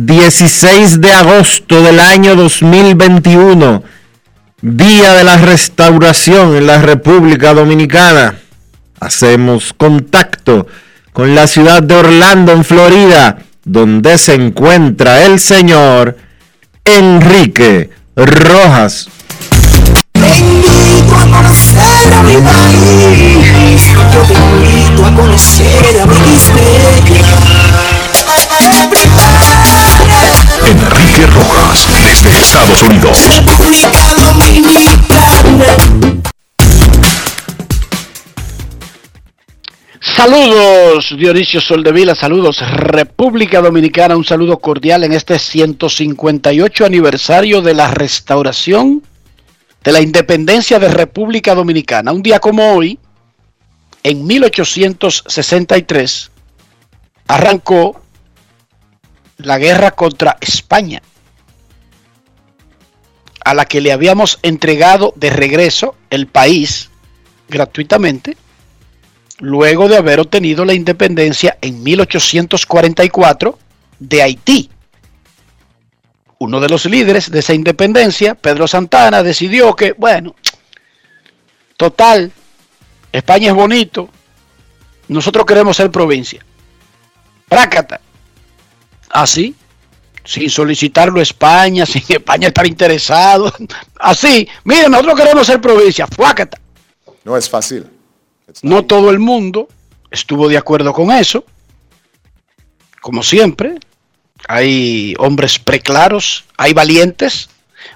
16 de agosto del año 2021, Día de la Restauración en la República Dominicana. Hacemos contacto con la ciudad de Orlando, en Florida, donde se encuentra el señor Enrique Rojas. Te invito a conocer a mi país. Yo te invito a conocer a mi Enrique desde Estados Unidos. República Dominicana. Saludos Dionisio Soldevila, saludos República Dominicana, un saludo cordial en este 158 aniversario de la restauración de la independencia de República Dominicana. Un día como hoy, en 1863, arrancó la guerra contra España, a la que le habíamos entregado de regreso el país gratuitamente, luego de haber obtenido la independencia en 1844 de Haití. Uno de los líderes de esa independencia, Pedro Santana, decidió que, bueno, total, España es bonito, nosotros queremos ser provincia. Prácata. Así, sin solicitarlo a España, sin España estar interesado. Así, miren, nosotros queremos ser provincia. Fuácata. No es fácil. No todo el mundo estuvo de acuerdo con eso. Como siempre, hay hombres preclaros, hay valientes,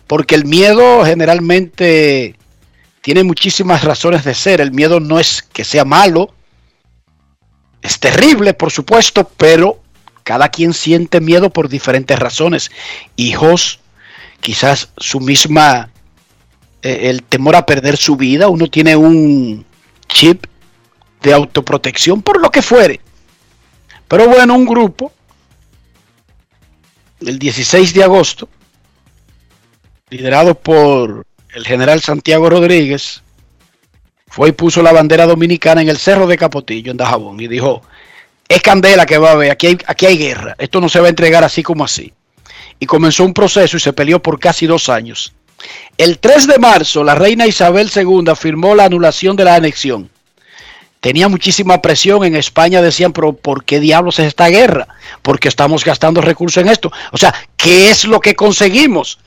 porque el miedo generalmente tiene muchísimas razones de ser. El miedo no es que sea malo, es terrible, por supuesto, pero cada quien siente miedo por diferentes razones. Hijos, quizás su misma, eh, el temor a perder su vida, uno tiene un chip de autoprotección por lo que fuere. Pero bueno, un grupo, el 16 de agosto, liderado por el general Santiago Rodríguez, fue y puso la bandera dominicana en el Cerro de Capotillo, en Dajabón, y dijo, es candela que va a haber, aquí hay, aquí hay guerra, esto no se va a entregar así como así. Y comenzó un proceso y se peleó por casi dos años. El 3 de marzo, la reina Isabel II firmó la anulación de la anexión. Tenía muchísima presión en España, decían, pero ¿por qué diablos es esta guerra? Porque estamos gastando recursos en esto. O sea, ¿qué es lo que conseguimos?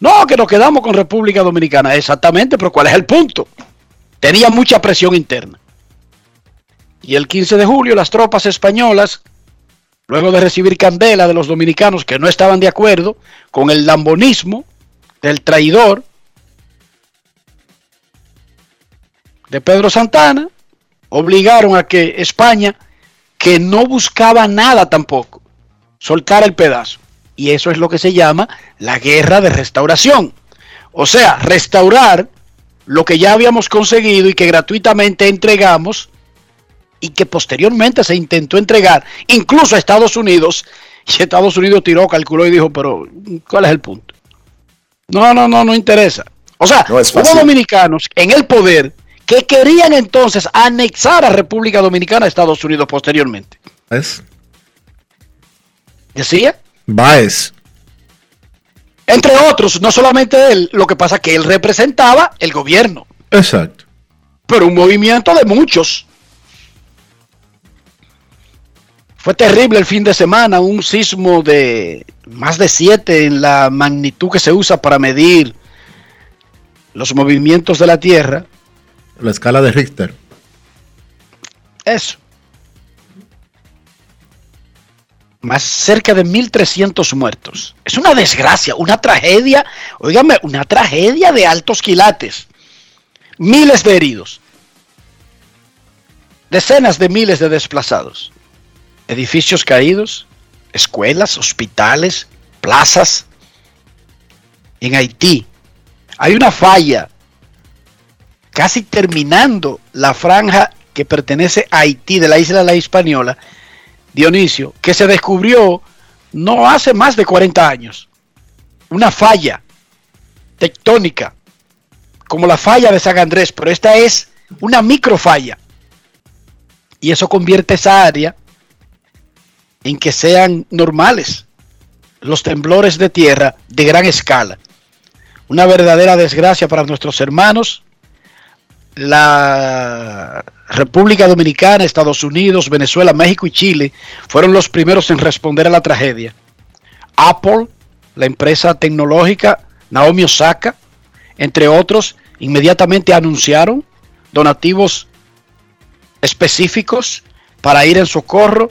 No, que nos quedamos con República Dominicana. Exactamente, pero ¿cuál es el punto? Tenía mucha presión interna. Y el 15 de julio las tropas españolas, luego de recibir candela de los dominicanos que no estaban de acuerdo con el lambonismo del traidor de Pedro Santana, obligaron a que España que no buscaba nada tampoco, soltar el pedazo. Y eso es lo que se llama la guerra de restauración. O sea, restaurar lo que ya habíamos conseguido y que gratuitamente entregamos y que posteriormente se intentó entregar incluso a Estados Unidos y Estados Unidos tiró, calculó y dijo, pero ¿cuál es el punto? No, no, no, no interesa. O sea, No es hubo dominicanos en el poder que querían entonces anexar a República Dominicana a Estados Unidos posteriormente. ¿Es? Decía, Baez. entre otros, no solamente él, lo que pasa que él representaba el gobierno, Exacto. pero un movimiento de muchos. Fue terrible el fin de semana, un sismo de más de 7 en la magnitud que se usa para medir los movimientos de la Tierra. La escala de Richter. Eso. Más cerca de 1.300 muertos. Es una desgracia, una tragedia. Óigame, una tragedia de altos quilates. Miles de heridos. Decenas de miles de desplazados. Edificios caídos. Escuelas, hospitales, plazas. En Haití hay una falla casi terminando la franja que pertenece a Haití de la isla de la Hispaniola, Dionisio, que se descubrió no hace más de 40 años. Una falla tectónica, como la falla de San Andrés, pero esta es una microfalla. Y eso convierte esa área en que sean normales los temblores de tierra de gran escala. Una verdadera desgracia para nuestros hermanos la República Dominicana, Estados Unidos, Venezuela, México y Chile fueron los primeros en responder a la tragedia. Apple, la empresa tecnológica, Naomi Osaka, entre otros, inmediatamente anunciaron donativos específicos para ir en socorro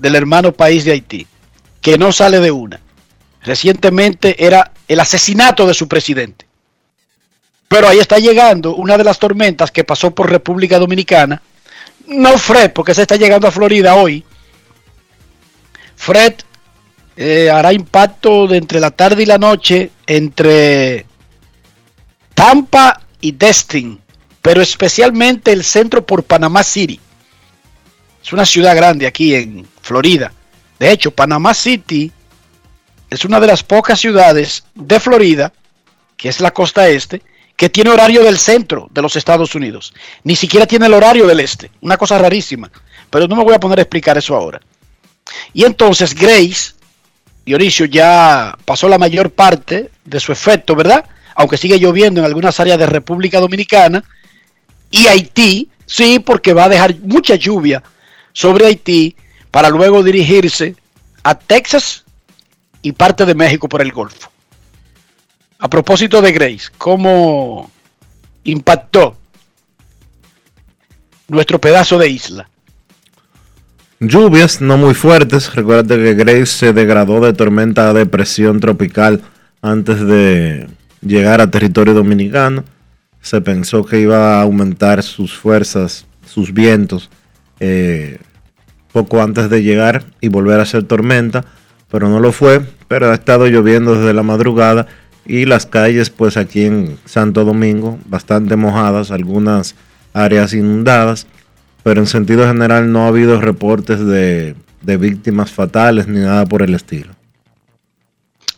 del hermano país de Haití, que no sale de una. Recientemente era el asesinato de su presidente. Pero ahí está llegando una de las tormentas que pasó por República Dominicana. No Fred, porque se está llegando a Florida hoy. Fred eh, hará impacto de entre la tarde y la noche entre Tampa y Destin, pero especialmente el centro por Panamá City. Es una ciudad grande aquí en Florida. De hecho, Panamá City es una de las pocas ciudades de Florida, que es la costa este, que tiene horario del centro de los Estados Unidos. Ni siquiera tiene el horario del este. Una cosa rarísima. Pero no me voy a poner a explicar eso ahora. Y entonces Grace, Dionisio, ya pasó la mayor parte de su efecto, ¿verdad? Aunque sigue lloviendo en algunas áreas de República Dominicana. Y Haití, sí, porque va a dejar mucha lluvia sobre Haití para luego dirigirse a Texas y parte de México por el Golfo. A propósito de Grace, ¿cómo impactó nuestro pedazo de isla? Lluvias no muy fuertes. Recuerda que Grace se degradó de tormenta a depresión tropical antes de llegar a territorio dominicano. Se pensó que iba a aumentar sus fuerzas, sus vientos, eh, poco antes de llegar y volver a ser tormenta, pero no lo fue. Pero ha estado lloviendo desde la madrugada y las calles, pues aquí en Santo Domingo, bastante mojadas, algunas áreas inundadas pero en sentido general no ha habido reportes de, de víctimas fatales ni nada por el estilo.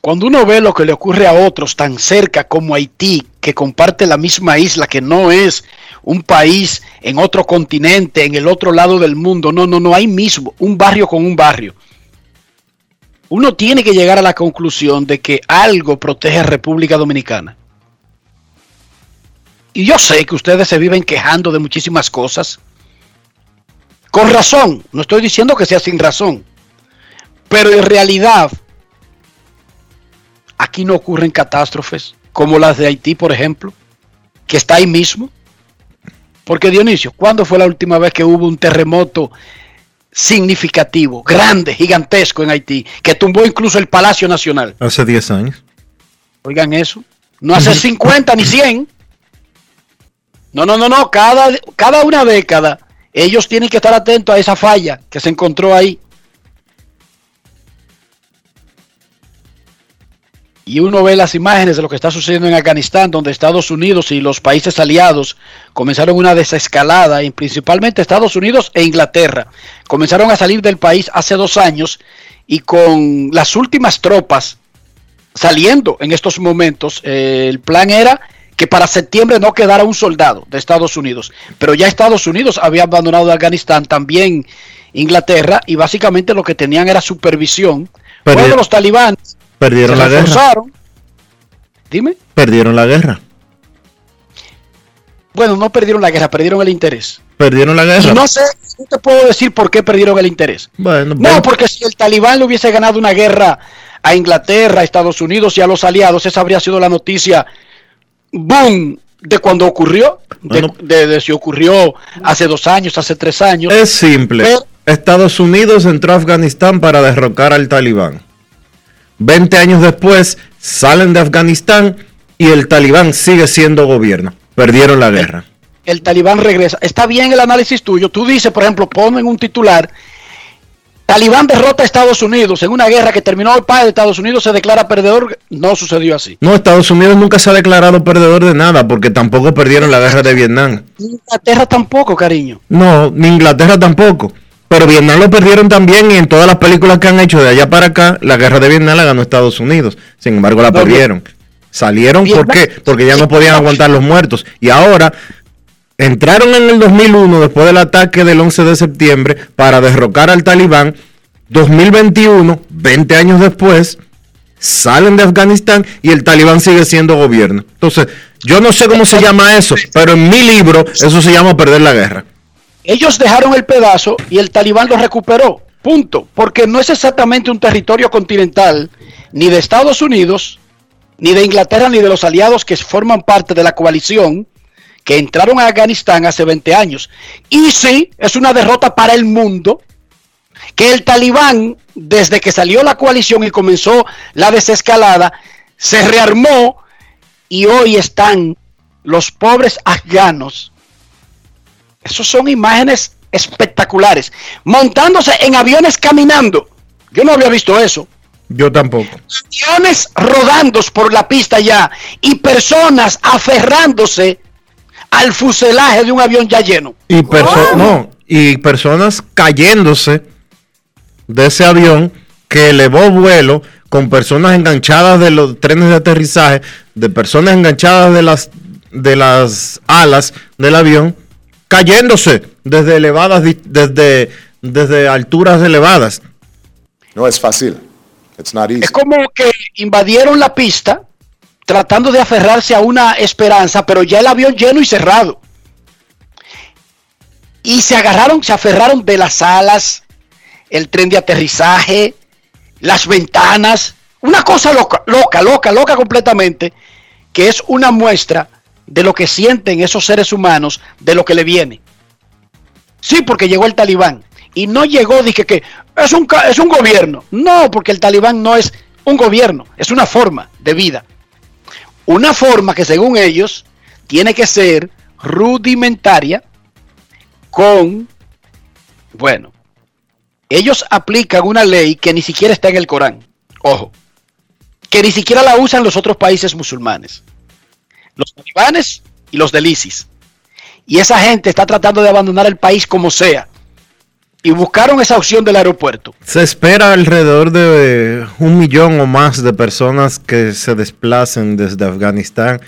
Cuando uno ve lo que le ocurre a otros tan cerca como Haití, que comparte la misma isla, que no es un país en otro continente, en el otro lado del mundo, no, no, no, hay mismo un barrio con un barrio. Uno tiene que llegar a la conclusión de que algo protege a República Dominicana. Y yo sé que ustedes se viven quejando de muchísimas cosas. Con razón, no estoy diciendo que sea sin razón. Pero en realidad, aquí no ocurren catástrofes como las de Haití, por ejemplo, que está ahí mismo. Porque Dionisio, ¿cuándo fue la última vez que hubo un terremoto significativo, grande, gigantesco en Haití, que tumbó incluso el Palacio Nacional? Hace 10 años. Oigan eso. No hace 50 ni 100. No, no, no, no. Cada, cada una década Ellos tienen que estar atentos a esa falla que se encontró ahí. Y uno ve las imágenes de lo que está sucediendo en Afganistán, donde Estados Unidos y los países aliados comenzaron una desescalada, y principalmente Estados Unidos e Inglaterra, comenzaron a salir del país hace dos años y con las últimas tropas saliendo en estos momentos, eh, el plan era que para septiembre no quedara un soldado de Estados Unidos, pero ya Estados Unidos había abandonado Afganistán, también Inglaterra, y básicamente lo que tenían era supervisión. Cuando los talibanes Perdieron la guerra. Dime. Perdieron la guerra. Bueno, no perdieron la guerra, perdieron el interés. Perdieron la guerra. no sé, no te puedo decir por qué perdieron el interés. Bueno, no, porque si el talibán le hubiese ganado una guerra a Inglaterra, a Estados Unidos y a los aliados, esa habría sido la noticia boom de cuando ocurrió, de, si ocurrió hace dos años, hace tres años. Es simple. Estados Unidos entró a Afganistán para derrocar al talibán. 20 años después salen de Afganistán y el talibán sigue siendo gobierno. Perdieron la guerra. El, talibán regresa. Está bien el análisis tuyo. Tú dices, por ejemplo, ponen un titular. Talibán derrota a Estados Unidos en una guerra que terminó el padre de Estados Unidos, se declara perdedor. No sucedió así. No, Estados Unidos nunca se ha declarado perdedor de nada porque tampoco perdieron la guerra de Vietnam. Inglaterra tampoco, cariño. No, ni Inglaterra tampoco. Pero Vietnam lo perdieron también y en todas las películas que han hecho de allá para acá, la guerra de Vietnam la ganó Estados Unidos. Sin embargo, la perdieron. Salieron, ¿por qué? Porque ya no podían aguantar los muertos. Y ahora entraron en el 2001, después del ataque del 11 de septiembre, para derrocar al talibán. 2021, 20 años después, salen de Afganistán y el talibán sigue siendo gobierno. Entonces, yo no sé cómo se llama eso, pero en mi libro eso se llama perder la guerra. Ellos dejaron el pedazo y el talibán lo recuperó. Punto. Porque no es exactamente un territorio continental ni de Estados Unidos, ni de Inglaterra, ni de los aliados que forman parte de la coalición que entraron a Afganistán hace 20 años. Y sí, es una derrota para el mundo que el talibán, desde que salió la coalición y comenzó la desescalada, se rearmó y hoy están los pobres afganos esos son imágenes espectaculares. Montándose en aviones caminando. Yo no había visto eso. Yo tampoco. Aviones rodando por la pista ya y personas aferrándose al fuselaje de un avión ya lleno. Y, y personas cayéndose de ese avión que elevó vuelo con personas enganchadas de los trenes de aterrizaje, de personas enganchadas de las de las alas del avión cayéndose desde elevadas, desde, desde alturas elevadas. No es fácil. Es como que invadieron la pista tratando de aferrarse a una esperanza, pero ya el avión lleno y cerrado. Y se agarraron, se aferraron de las alas, el tren de aterrizaje, las ventanas, una cosa loca, loca, loca, loca completamente, que es una muestra de lo que sienten esos seres humanos, de lo que le viene. Sí, porque llegó el talibán. Y no llegó, dije que es un, es un gobierno. No, porque el talibán no es un gobierno, es una forma de vida. Una forma que según ellos tiene que ser rudimentaria con, bueno, ellos aplican una ley que ni siquiera está en el Corán. Ojo, que ni siquiera la usan los otros países musulmanes los talibanes y los del ISIS. Y esa gente está tratando de abandonar el país como sea. Y buscaron esa opción del aeropuerto. Se espera alrededor de un millón o más de personas que se desplacen desde Afganistán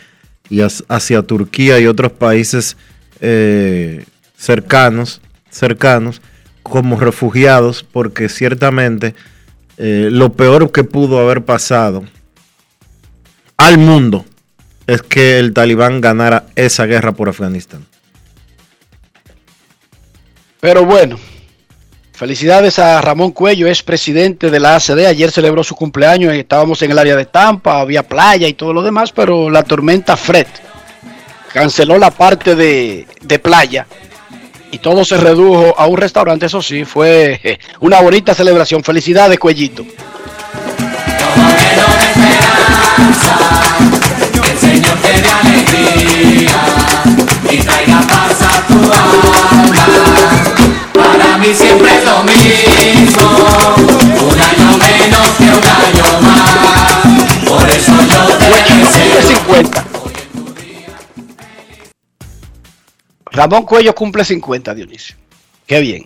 y hacia Turquía y otros países eh, cercanos, cercanos como refugiados, porque ciertamente eh, lo peor que pudo haber pasado al mundo es que el talibán ganara esa guerra por Afganistán. Pero bueno, felicidades a Ramón Cuello, es presidente de la ACD. Ayer celebró su cumpleaños, estábamos en el área de Tampa, había playa y todo lo demás, pero la tormenta Fred canceló la parte de, de playa y todo se redujo a un restaurante. Eso sí, fue una bonita celebración. Felicidades, Cuellito para mí siempre es lo un año menos que un año más. Por eso yo te. Ramón Cuello cumple 50, Dionisio. Qué bien.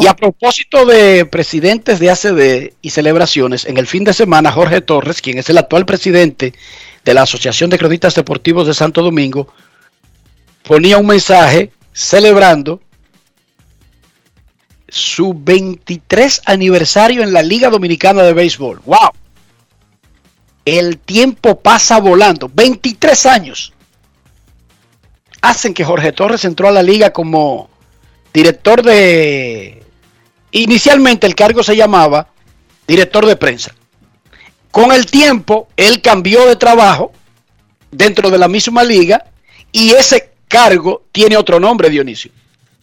Y a propósito de presidentes de ACD y celebraciones, en el fin de semana Jorge Torres, quien es el actual presidente de la Asociación de Cronistas Deportivos de Santo Domingo, ponía un mensaje celebrando su 23 aniversario en la Liga Dominicana de Béisbol. ¡Wow! El tiempo pasa volando. 23 años hacen que Jorge Torres entró a la liga como director de... Inicialmente el cargo se llamaba director de prensa. Con el tiempo, él cambió de trabajo dentro de la misma liga y ese cargo tiene otro nombre, Dionisio.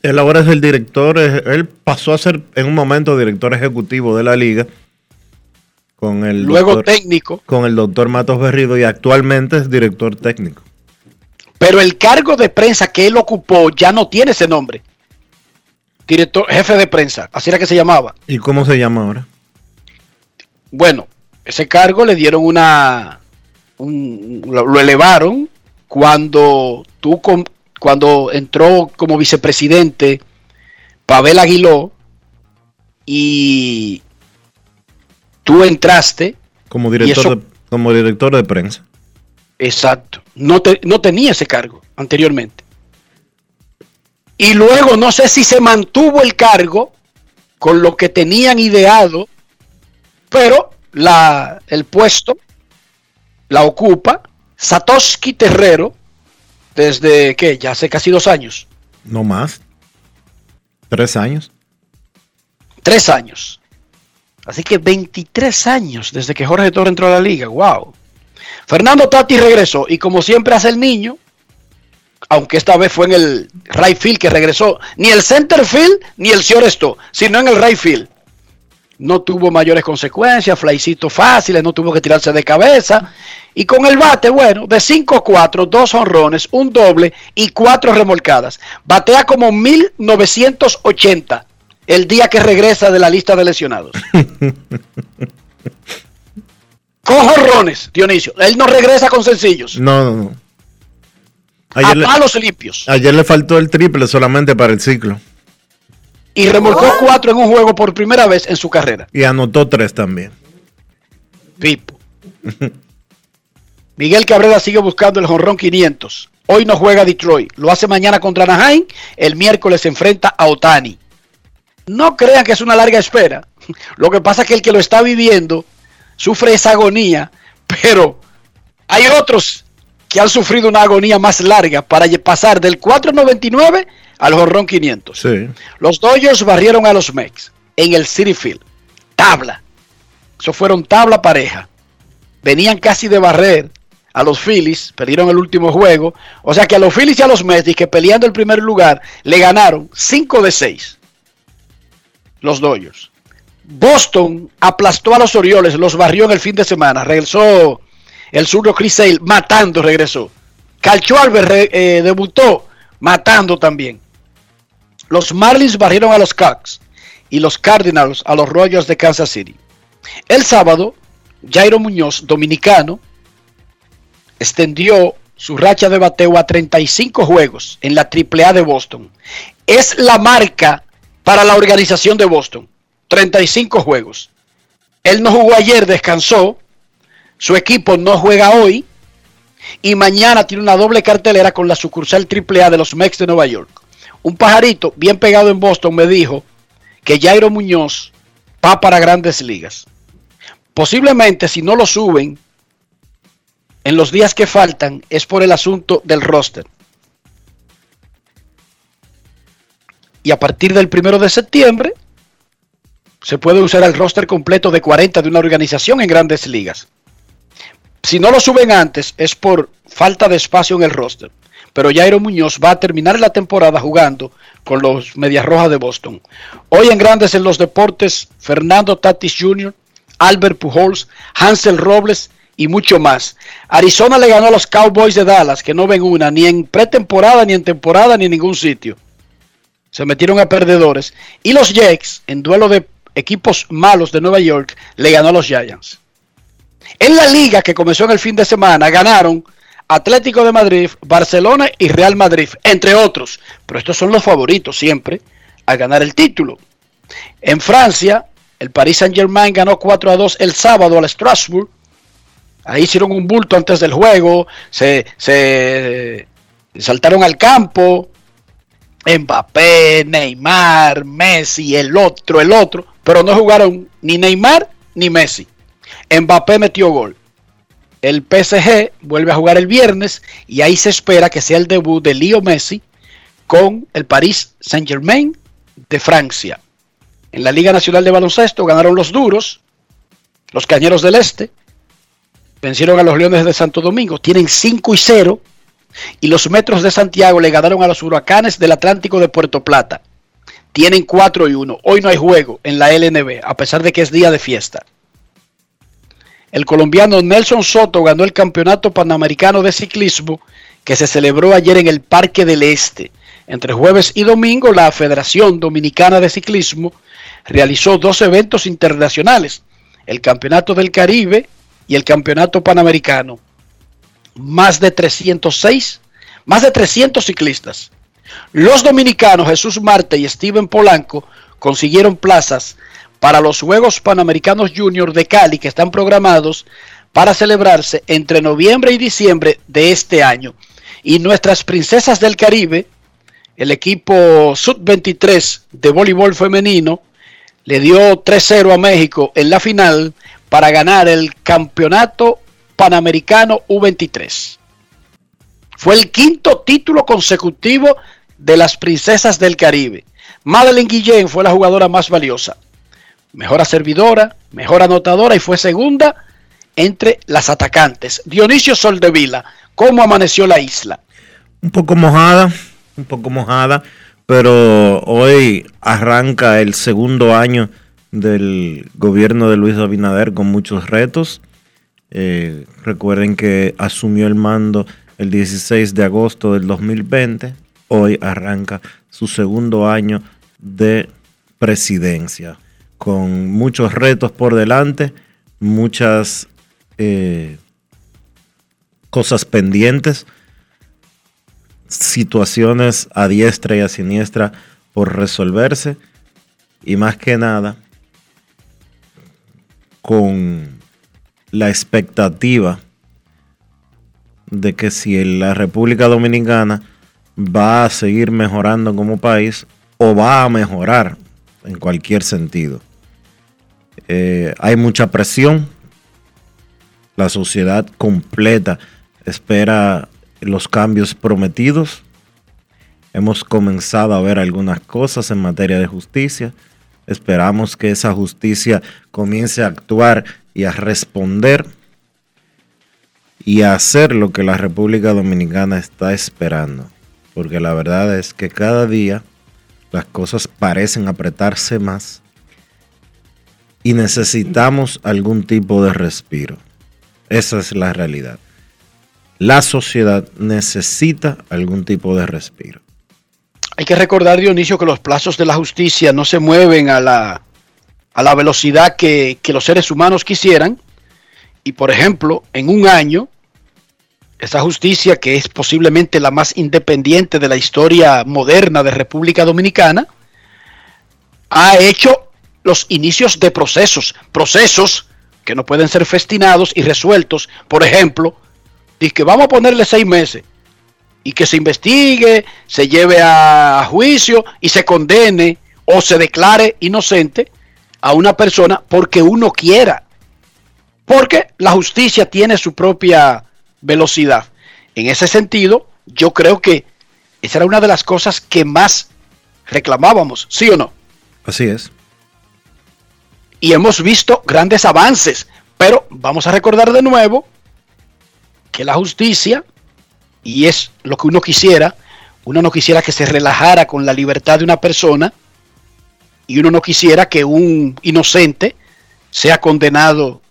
Él ahora es el director, él pasó a ser en un momento director ejecutivo de la liga con el Luego doctor, técnico, con el doctor Matos Berrido y actualmente es director técnico. pero el cargo de prensa que él ocupó ya no tiene ese nombre. Director, jefe de prensa, así era que se llamaba. ¿Y cómo se llama ahora? Bueno, ese cargo le dieron una. un- lo, lo elevaron cuando tú com- cuando entró como vicepresidente Pavel Aguiló y tú entraste, Como director, eso- de, como director de prensa. exacto, no, te- no tenía ese cargo anteriormente. Y luego no sé si se mantuvo el cargo con lo que tenían ideado, pero la, el puesto la ocupa Satoshi Terrero desde que ya hace casi dos años, No más. Tres años. tres años. Así que 23 años desde que Jorge Torres entró a la liga, wow. Fernando Tati regresó y como siempre hace el niño, aunque esta vez fue en el right field que regresó, ni el center field ni el shortstop, sino en el right field. No tuvo mayores consecuencias, flycitos fáciles, no tuvo que tirarse de cabeza. Y con el bate, bueno, de 5-4, dos honrones, un doble y cuatro remolcadas. Batea como 1980 el día que regresa de la lista de lesionados. con honrones, Dionisio. Él no regresa con sencillos. No, no, no. A Ayer le, palos limpios. ayer le faltó el triple solamente para el ciclo. Y remolcó cuatro en un juego por primera vez en su carrera. Y anotó tres también. Pipo. Miguel Cabrera sigue buscando el jonrón 500. Hoy no juega Detroit. Lo hace mañana contra Anaheim. El miércoles se enfrenta a Otani. No crean que es una larga espera. Lo que pasa es que el que lo está viviendo sufre esa agonía. Pero hay otros que han sufrido una agonía más larga para pasar del 4.99 al jonrón 500. Sí. Los Dodgers barrieron a los Mex en el City Field. Tabla. Eso fueron tabla pareja. Venían casi de barrer a los Phillies, perdieron el último juego. O sea que a los Phillies y a los Mets, que peleando el primer lugar, le ganaron 5 de 6. Los Dodgers. Boston aplastó a los Orioles, los barrió en el fin de semana. Regresó el zurdo Chris Sale, matando, regresó. Calcho Albert eh, debutó, matando también. Los Marlins barrieron a los Cubs y los Cardinals a los Royals de Kansas City. El sábado, Jairo Muñoz, dominicano, extendió su racha de bateo a 35 juegos en la AAA de Boston. Es la marca para la organización de Boston. 35 juegos. Él no jugó ayer, descansó. Su equipo no juega hoy. Y mañana tiene una doble cartelera con la sucursal AAA de los Mets de Nueva York. Un pajarito bien pegado en Boston me dijo que Jairo Muñoz va para grandes ligas. Posiblemente si no lo suben en los días que faltan es por el asunto del roster. Y a partir del primero de septiembre se puede usar el roster completo de 40 de una organización en grandes ligas. Si no lo suben antes es por falta de espacio en el roster. Pero Jairo Muñoz va a terminar la temporada jugando con los Medias Rojas de Boston. Hoy en Grandes en los Deportes, Fernando Tatis Jr., Albert Pujols, Hansel Robles y mucho más. Arizona le ganó a los Cowboys de Dallas, que no ven una, ni en pretemporada, ni en temporada, ni en ningún sitio. Se metieron a perdedores. Y los Jets, en duelo de equipos malos de Nueva York, le ganó a los Giants. En la liga que comenzó en el fin de semana, ganaron Atlético de Madrid, Barcelona y Real Madrid, entre otros. Pero estos son los favoritos siempre a ganar el título. En Francia, el Paris Saint-Germain ganó 4 a 2 el sábado al Strasbourg. Ahí hicieron un bulto antes del juego, se, se saltaron al campo. Mbappé, Neymar, Messi, el otro, el otro. Pero no jugaron ni Neymar ni Messi. Mbappé metió gol. El PSG vuelve a jugar el viernes y ahí se espera que sea el debut de Leo Messi con el Paris Saint-Germain de Francia. En la Liga Nacional de Baloncesto ganaron los duros, los Cañeros del Este, vencieron a los Leones de Santo Domingo, tienen 5 y 0, y los Metros de Santiago le ganaron a los Huracanes del Atlántico de Puerto Plata. Tienen 4 y 1. Hoy no hay juego en la LNB, a pesar de que es día de fiesta. El colombiano Nelson Soto ganó el Campeonato Panamericano de Ciclismo que se celebró ayer en el Parque del Este. Entre jueves y domingo, la Federación Dominicana de Ciclismo realizó dos eventos internacionales, el Campeonato del Caribe y el Campeonato Panamericano. Más de 306, más de 300 ciclistas. Los dominicanos Jesús Marte y Steven Polanco consiguieron plazas para los Juegos Panamericanos Junior de Cali que están programados para celebrarse entre noviembre y diciembre de este año. Y nuestras princesas del Caribe, el equipo Sub-23 de voleibol femenino, le dio 3-0 a México en la final para ganar el campeonato panamericano U23. Fue el quinto título consecutivo de las princesas del Caribe. Madeleine Guillén fue la jugadora más valiosa mejor servidora, mejor anotadora y fue segunda entre las atacantes. Dionisio Soldevila, ¿cómo amaneció la isla? Un poco mojada, un poco mojada, pero hoy arranca el segundo año del gobierno de Luis Abinader con muchos retos. Eh, recuerden que asumió el mando el 16 de agosto del 2020. Hoy arranca su segundo año de presidencia con muchos retos por delante, muchas eh, cosas pendientes, situaciones a diestra y a siniestra por resolverse y más que nada con la expectativa de que si la República Dominicana va a seguir mejorando como país o va a mejorar en cualquier sentido. Eh, hay mucha presión. La sociedad completa espera los cambios prometidos. Hemos comenzado a ver algunas cosas en materia de justicia. Esperamos que esa justicia comience a actuar y a responder y a hacer lo que la República Dominicana está esperando. Porque la verdad es que cada día las cosas parecen apretarse más y necesitamos algún tipo de respiro. Esa es la realidad. La sociedad necesita algún tipo de respiro. Hay que recordar, Dionisio, que los plazos de la justicia no se mueven a la, a la velocidad que, que los seres humanos quisieran. Y, por ejemplo, en un año, esa justicia, que es posiblemente la más independiente de la historia moderna de República Dominicana, ha hecho los inicios de procesos, procesos que no pueden ser festinados y resueltos. Por ejemplo, que vamos a ponerle seis meses y que se investigue, se lleve a juicio y se condene o se declare inocente a una persona porque uno quiera. Porque la justicia tiene su propia velocidad. En ese sentido, yo creo que esa era una de las cosas que más reclamábamos, ¿sí o no? Así es y hemos visto grandes avances. Pero vamos a recordar de nuevo que la justicia, y es lo que uno quisiera, uno no quisiera que se relajara con la libertad de una persona y uno no quisiera que un inocente sea condenado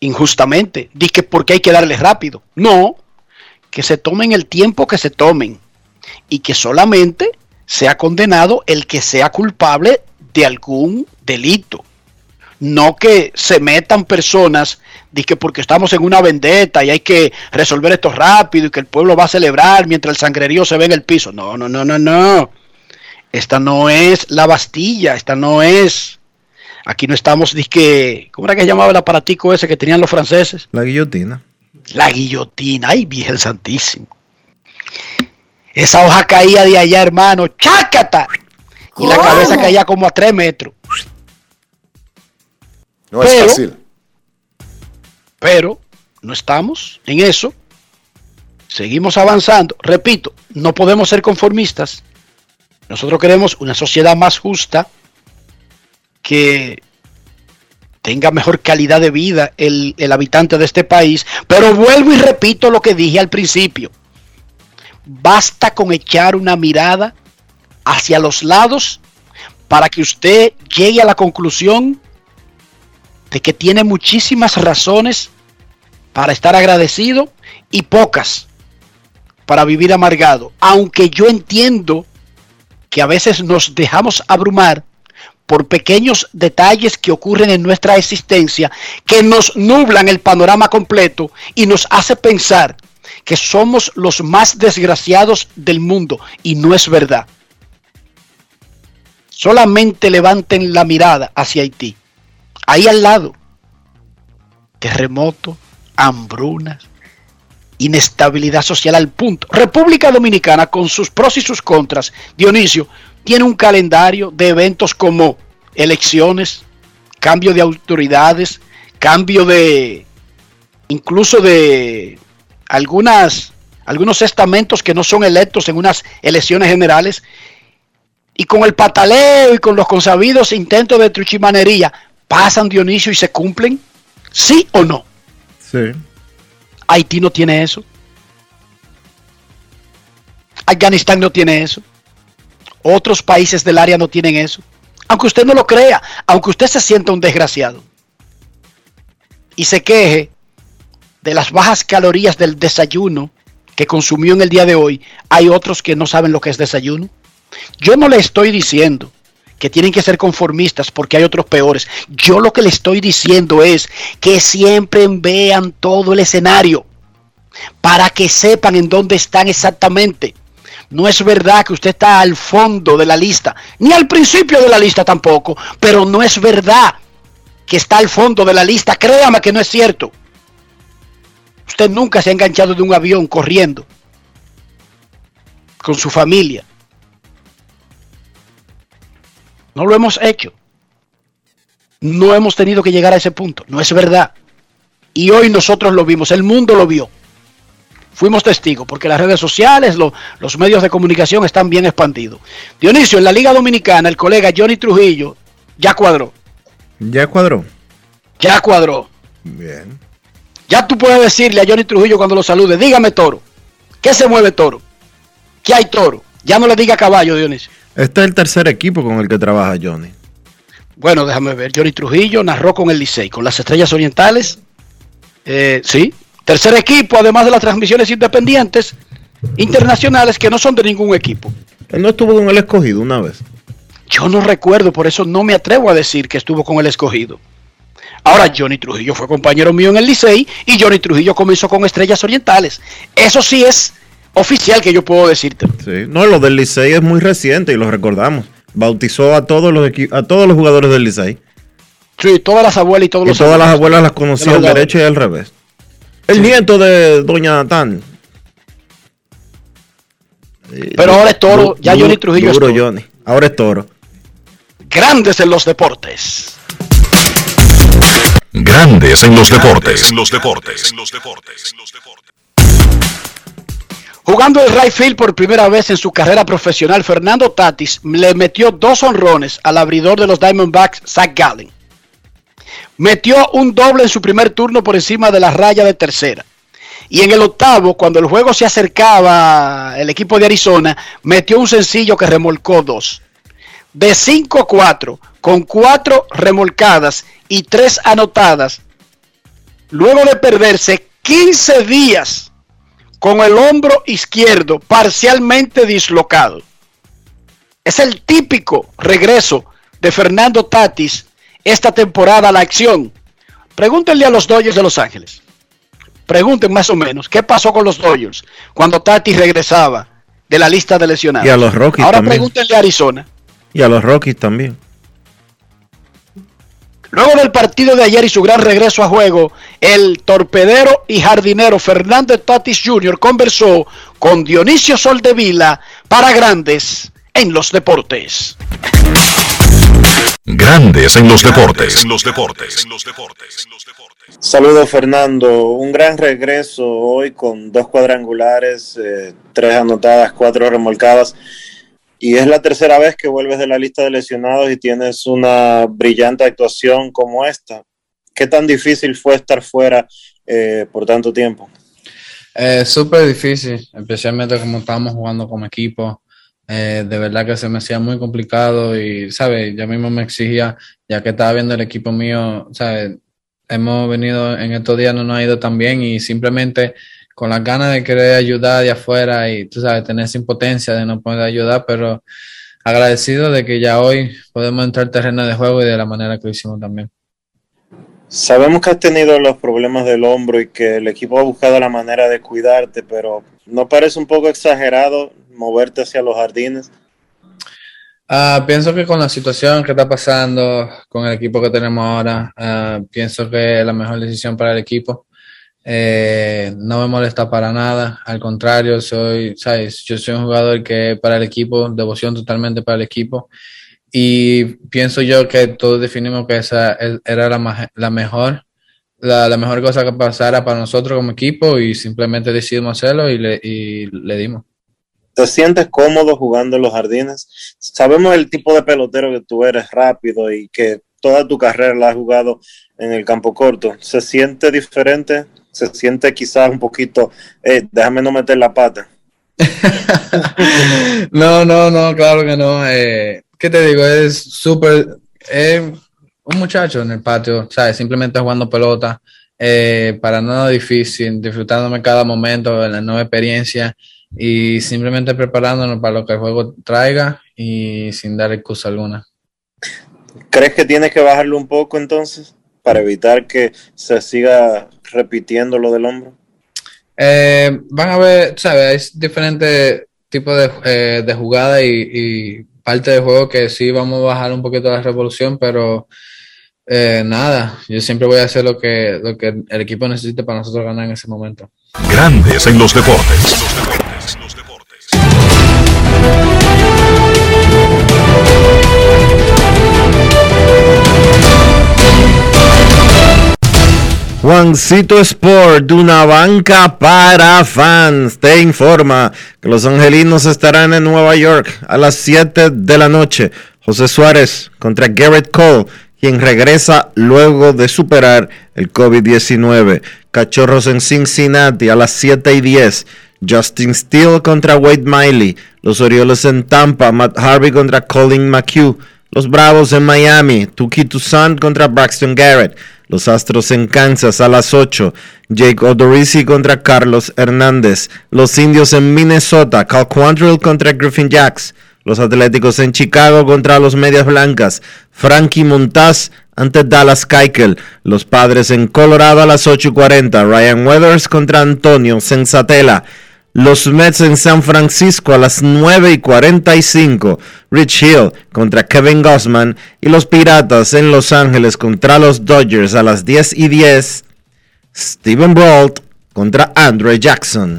injustamente. Dice que porque hay que darle rápido. No, que se tomen el tiempo que se tomen y que solamente sea condenado el que sea culpable de algún delito No que se metan personas de que porque estamos en una vendetta y hay que resolver esto rápido y que el pueblo va a celebrar mientras el sangrerío se ve en el piso. No, no, no, no, no. Esta no es la Bastilla, esta no es. Aquí no estamos, que, ¿cómo era que se llamaba el aparatico ese que tenían los franceses? La guillotina. La guillotina, ay, Virgen Santísimo. Esa hoja caía de allá, hermano, chácata. Y la cabeza caía como a tres metros. No es fácil. Pero no estamos en eso. Seguimos avanzando. Repito, no podemos ser conformistas. Nosotros queremos una sociedad más justa, que tenga mejor calidad de vida el, el habitante de este país. Pero vuelvo y repito lo que dije al principio. Basta con echar una mirada hacia los lados para que usted llegue a la conclusión de que tiene muchísimas razones para estar agradecido y pocas para vivir amargado. Aunque yo entiendo que a veces nos dejamos abrumar por pequeños detalles que ocurren en nuestra existencia que nos nublan el panorama completo y nos hace pensar que somos los más desgraciados del mundo y no es verdad. Solamente levanten la mirada hacia Haití. Ahí al lado. Terremoto, hambrunas, inestabilidad social al punto. República Dominicana, con sus pros y sus contras, Dionisio, tiene un calendario de eventos como elecciones, cambio de autoridades, cambio de, incluso de algunas, algunos estamentos que no son electos en unas elecciones generales, y con el pataleo y con los consabidos intentos de truchimanería, pasan Dionisio y se cumplen, sí o no. Sí. Haití no tiene eso. Afganistán no tiene eso. Otros países del área no tienen eso. Aunque usted no lo crea, aunque usted se sienta un desgraciado y se queje de las bajas calorías del desayuno que consumió en el día de hoy, hay otros que no saben lo que es desayuno. Yo no le estoy diciendo que tienen que ser conformistas porque hay otros peores. Yo lo que le estoy diciendo es que siempre vean todo el escenario para que sepan en dónde están exactamente. No es verdad que usted está al fondo de la lista, ni al principio de la lista tampoco, pero no es verdad que está al fondo de la lista. Créame que no es cierto. Usted nunca se ha enganchado de un avión corriendo con su familia. No lo hemos hecho. No hemos tenido que llegar a ese punto. No es verdad. Y hoy nosotros lo vimos, el mundo lo vio. Fuimos testigos porque las redes sociales, lo- los medios de comunicación están bien expandidos. Dionisio, en la Liga Dominicana, el colega Johnny Trujillo ya cuadró. ¿Ya cuadró? Ya cuadró. Bien. Ya tú puedes decirle a Johnny Trujillo cuando lo salude, dígame toro. ¿Qué se mueve toro? ¿Qué hay toro? Ya no le diga caballo, Dionisio. Este es el tercer equipo con el que trabaja Johnny. Bueno, déjame ver. Johnny Trujillo narró con el Licey, con las Estrellas Orientales. Eh, sí. Tercer equipo, además de las transmisiones independientes internacionales que no son de ningún equipo. Él no estuvo con el escogido una vez. Yo no recuerdo, por eso no me atrevo a decir que estuvo con el escogido. Ahora, Johnny Trujillo fue compañero mío en el Licey y Johnny Trujillo comenzó con Estrellas Orientales. Eso sí es oficial que yo puedo decirte. Sí. No, lo del Licey es muy reciente y lo recordamos. Bautizó a todos los a todos los jugadores del Licey. Sí, todas las abuelas y todos Y los todas las abuelas las conocía de los al derecho y al revés. El nieto de Doña Natán. Pero ahora es toro, Du- ya Johnny Trujillo es toro. Johnny. Ahora es toro. Grandes en los deportes. Grandes en los deportes. En los deportes. En los deportes. Jugando el right field por primera vez en su carrera profesional, Fernando Tatis le metió dos honrones al abridor de los Diamondbacks, Zach Gallen. Metió un doble en su primer turno por encima de la raya de tercera. Y en el octavo, cuando el juego se acercaba, el equipo de Arizona metió un sencillo que remolcó dos. De 5-4, con cuatro remolcadas y tres anotadas, luego de perderse 15 días con el hombro izquierdo parcialmente dislocado. Es el típico regreso de Fernando Tatis esta temporada la acción. Pregúntenle a los Dodgers de Los Ángeles. Pregunten más o menos qué pasó con los Dodgers cuando Tati regresaba de la lista de lesionados. Y a los Rockies Ahora también. pregúntenle a Arizona. Y a los Rockies también. Luego del partido de ayer y su gran regreso a juego, el torpedero y jardinero Fernando Tatis Jr. conversó con Dionisio Soldevila para Grandes en los Deportes. Grandes en los deportes. Saludos Fernando, un gran regreso hoy con dos cuadrangulares, eh, tres anotadas, cuatro remolcadas y es la tercera vez que vuelves de la lista de lesionados y tienes una brillante actuación como esta. ¿Qué tan difícil fue estar fuera eh, por tanto tiempo? Eh, Súper difícil, especialmente como estábamos jugando como equipo. Eh, de verdad que se me hacía muy complicado y, ¿sabes? Yo mismo me exigía, ya que estaba viendo el equipo mío, ¿sabes? Hemos venido en estos días, no nos ha ido tan bien y simplemente con las ganas de querer ayudar de afuera y, tú sabes, tener esa impotencia de no poder ayudar, pero agradecido de que ya hoy podemos entrar al terreno de juego y de la manera que lo hicimos también. Sabemos que has tenido los problemas del hombro y que el equipo ha buscado la manera de cuidarte, pero ¿no parece un poco exagerado moverte hacia los jardines? Uh, pienso que con la situación que está pasando, con el equipo que tenemos ahora, uh, pienso que es la mejor decisión para el equipo. Eh, no me molesta para nada, al contrario, soy, ¿sabes? yo soy un jugador que para el equipo, devoción totalmente para el equipo. Y pienso yo que todos definimos que esa era la, mejor, la, la, mejor cosa que pasara para nosotros como equipo y simplemente decidimos hacerlo y le, y le dimos. ¿Te sientes cómodo jugando en los jardines? Sabemos el tipo de pelotero que tú eres, rápido y que toda tu carrera la has jugado en el campo corto. ¿Se siente diferente? ¿Se siente quizás un poquito, eh, déjame no meter la pata? no, no, no, claro que no. Eh, ¿Qué te digo? Es súper, es un muchacho en el patio, ¿sabes? Simplemente jugando pelota, eh, para nada difícil, disfrutándome cada momento de la nueva experiencia y simplemente preparándonos para lo que el juego traiga y sin dar excusa alguna. ¿Crees que tienes que bajarlo un poco entonces para evitar que se siga repitiendo lo del hombro? Eh, van a ver, ¿sabes? Hay diferentes tipos de, eh, de jugada y, y, parte del juego que sí vamos a bajar un poquito la revolución, pero eh, nada, yo siempre voy a hacer lo que, lo que el equipo necesite para nosotros ganar en ese momento. Grandes en los deportes. Juancito Sport, una banca para fans, te informa que los angelinos estarán en Nueva York a las 7 de la noche. José Suárez contra Garrett Cole, quien regresa luego de superar el COVID-19. Cachorros en Cincinnati a las 7 y 10. Justin Steele contra Wade Miley. Los Orioles en Tampa, Matt Harvey contra Colin McHugh. Los Bravos en Miami, Tuki Toussaint contra Braxton Garrett. Los Astros en Kansas a las 8. Jake Odorizzi contra Carlos Hernández. Los Indios en Minnesota. Cal Quantrill contra Griffin Jacks. Los Atléticos en Chicago contra los Medias Blancas. Frankie Montaz ante Dallas Keuchel. Los Padres en Colorado a las 8 y 40. Ryan Weathers contra Antonio Sensatela. Los Mets en San Francisco a las 9 y 45. Rich Hill contra Kevin Gossman. Y los Piratas en Los Ángeles contra los Dodgers a las 10 y 10. Steven Brault contra Andre Jackson.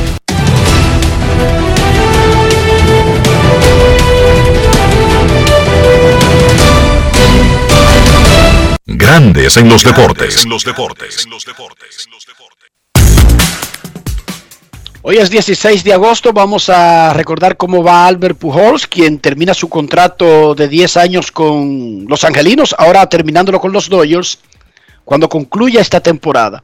Grandes en los deportes. Hoy es 16 de agosto, vamos a recordar cómo va Albert Pujols, quien termina su contrato de 10 años con los Angelinos, ahora terminándolo con los Dodgers, cuando concluya esta temporada.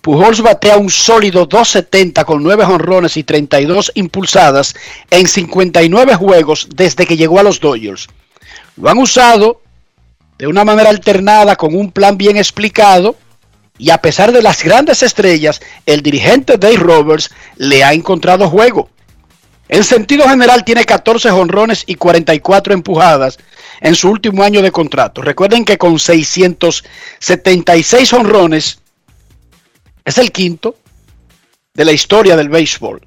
Pujols batea un sólido 270 con 9 honrones y 32 impulsadas en 59 juegos desde que llegó a los Dodgers. Lo han usado de una manera alternada con un plan bien explicado y a pesar de las grandes estrellas, el dirigente Dave Roberts le ha encontrado juego. En sentido general tiene 14 honrones y 44 empujadas en su último año de contrato. Recuerden que con 676 honrones es el quinto de la historia del béisbol.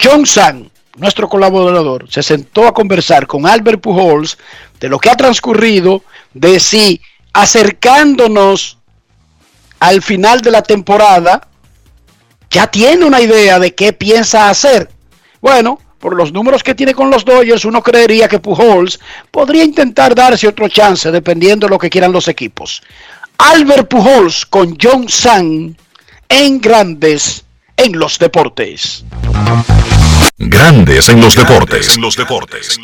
John San, nuestro colaborador, se sentó a conversar con Albert Pujols de lo que ha transcurrido, de si acercándonos al final de la temporada, ya tiene una idea de qué piensa hacer. Bueno, por los números que tiene con los Dodgers, uno creería que Pujols podría intentar darse otro chance dependiendo de lo que quieran los equipos. Albert Pujols con John San en Grandes en los Deportes. Grandes en los deportes. En los deportes.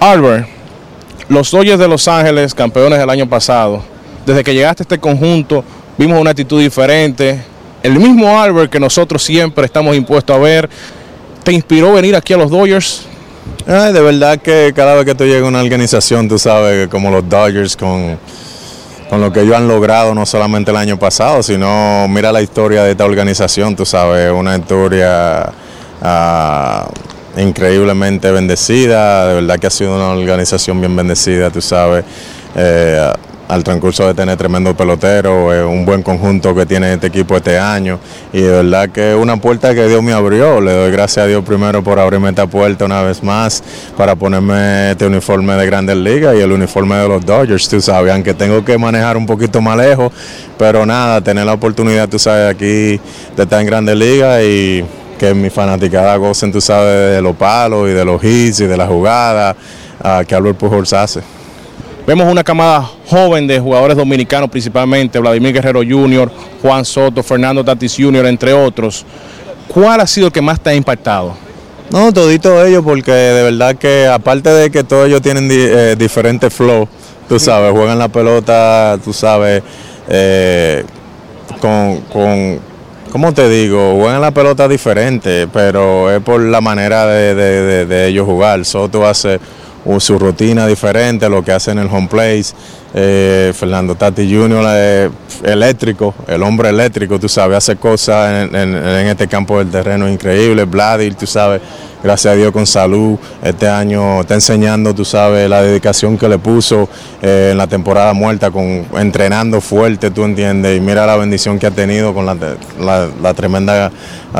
Albert, los Dodgers de Los Ángeles, campeones del año pasado, desde que llegaste a este conjunto, vimos una actitud diferente. El mismo Albert que nosotros siempre estamos impuestos a ver, ¿te inspiró venir aquí a los Dodgers? Ay, de verdad que cada vez que tú llegas a una organización, tú sabes, como los Dodgers, con, con lo que ellos han logrado, no solamente el año pasado, sino mira la historia de esta organización, tú sabes, una historia ah, increíblemente bendecida, de verdad que ha sido una organización bien bendecida, tú sabes, eh, al transcurso de tener tremendo pelotero, eh, un buen conjunto que tiene este equipo este año y de verdad que una puerta que Dios me abrió, le doy gracias a Dios primero por abrirme esta puerta una vez más para ponerme este uniforme de Grandes Ligas y el uniforme de los Dodgers, tú sabes, aunque tengo que manejar un poquito más lejos, pero nada, tener la oportunidad, tú sabes, aquí de estar en Grandes Ligas y que mi fanaticada gocen, tú sabes, de los palos y de los hits y de la jugada uh, que Albert Pujols hace. Vemos una camada joven de jugadores dominicanos principalmente, Vladimir Guerrero Jr., Juan Soto, Fernando Tatis Jr., entre otros. ¿Cuál ha sido el que más te ha impactado? No, todito ellos, porque de verdad que aparte de que todos ellos tienen di eh, diferentes flow, tú sabes, juegan la pelota, tú sabes, eh, con, con ¿cómo te digo? Juegan la pelota diferente, pero es por la manera de, de, de, de ellos jugar. Soto hace su rutina diferente lo que hace en el home place. Eh, Fernando Tati Jr. Eh, eléctrico, el hombre eléctrico, tú sabes, hace cosas en, este campo del terreno increíble. Vladir, tú sabes, gracias a Dios con salud, este año está enseñando, tú sabes, la dedicación que le puso eh, en la temporada muerta, con entrenando fuerte, tú entiendes, y mira la bendición que ha tenido con la, la, la tremenda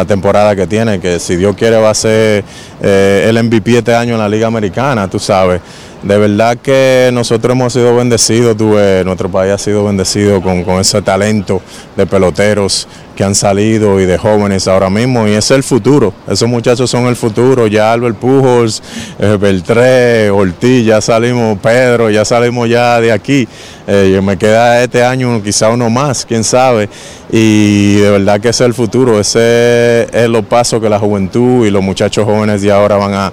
temporada que tiene, que si Dios quiere va a ser eh, el MVP este año en la Liga Americana, tú sabes de verdad que nosotros hemos sido bendecidos, nuestro país ha sido bendecido con, ese talento de peloteros que han salido y de jóvenes ahora mismo y es el futuro, esos muchachos son el futuro, ya Albert Pujols, eh, Beltré, Ortiz, ya salimos, Pedro, ya salimos ya de aquí, eh, me queda este año quizá uno más, quién sabe, y de verdad que es el futuro, ese es los pasos que la juventud y los muchachos jóvenes de ahora van a,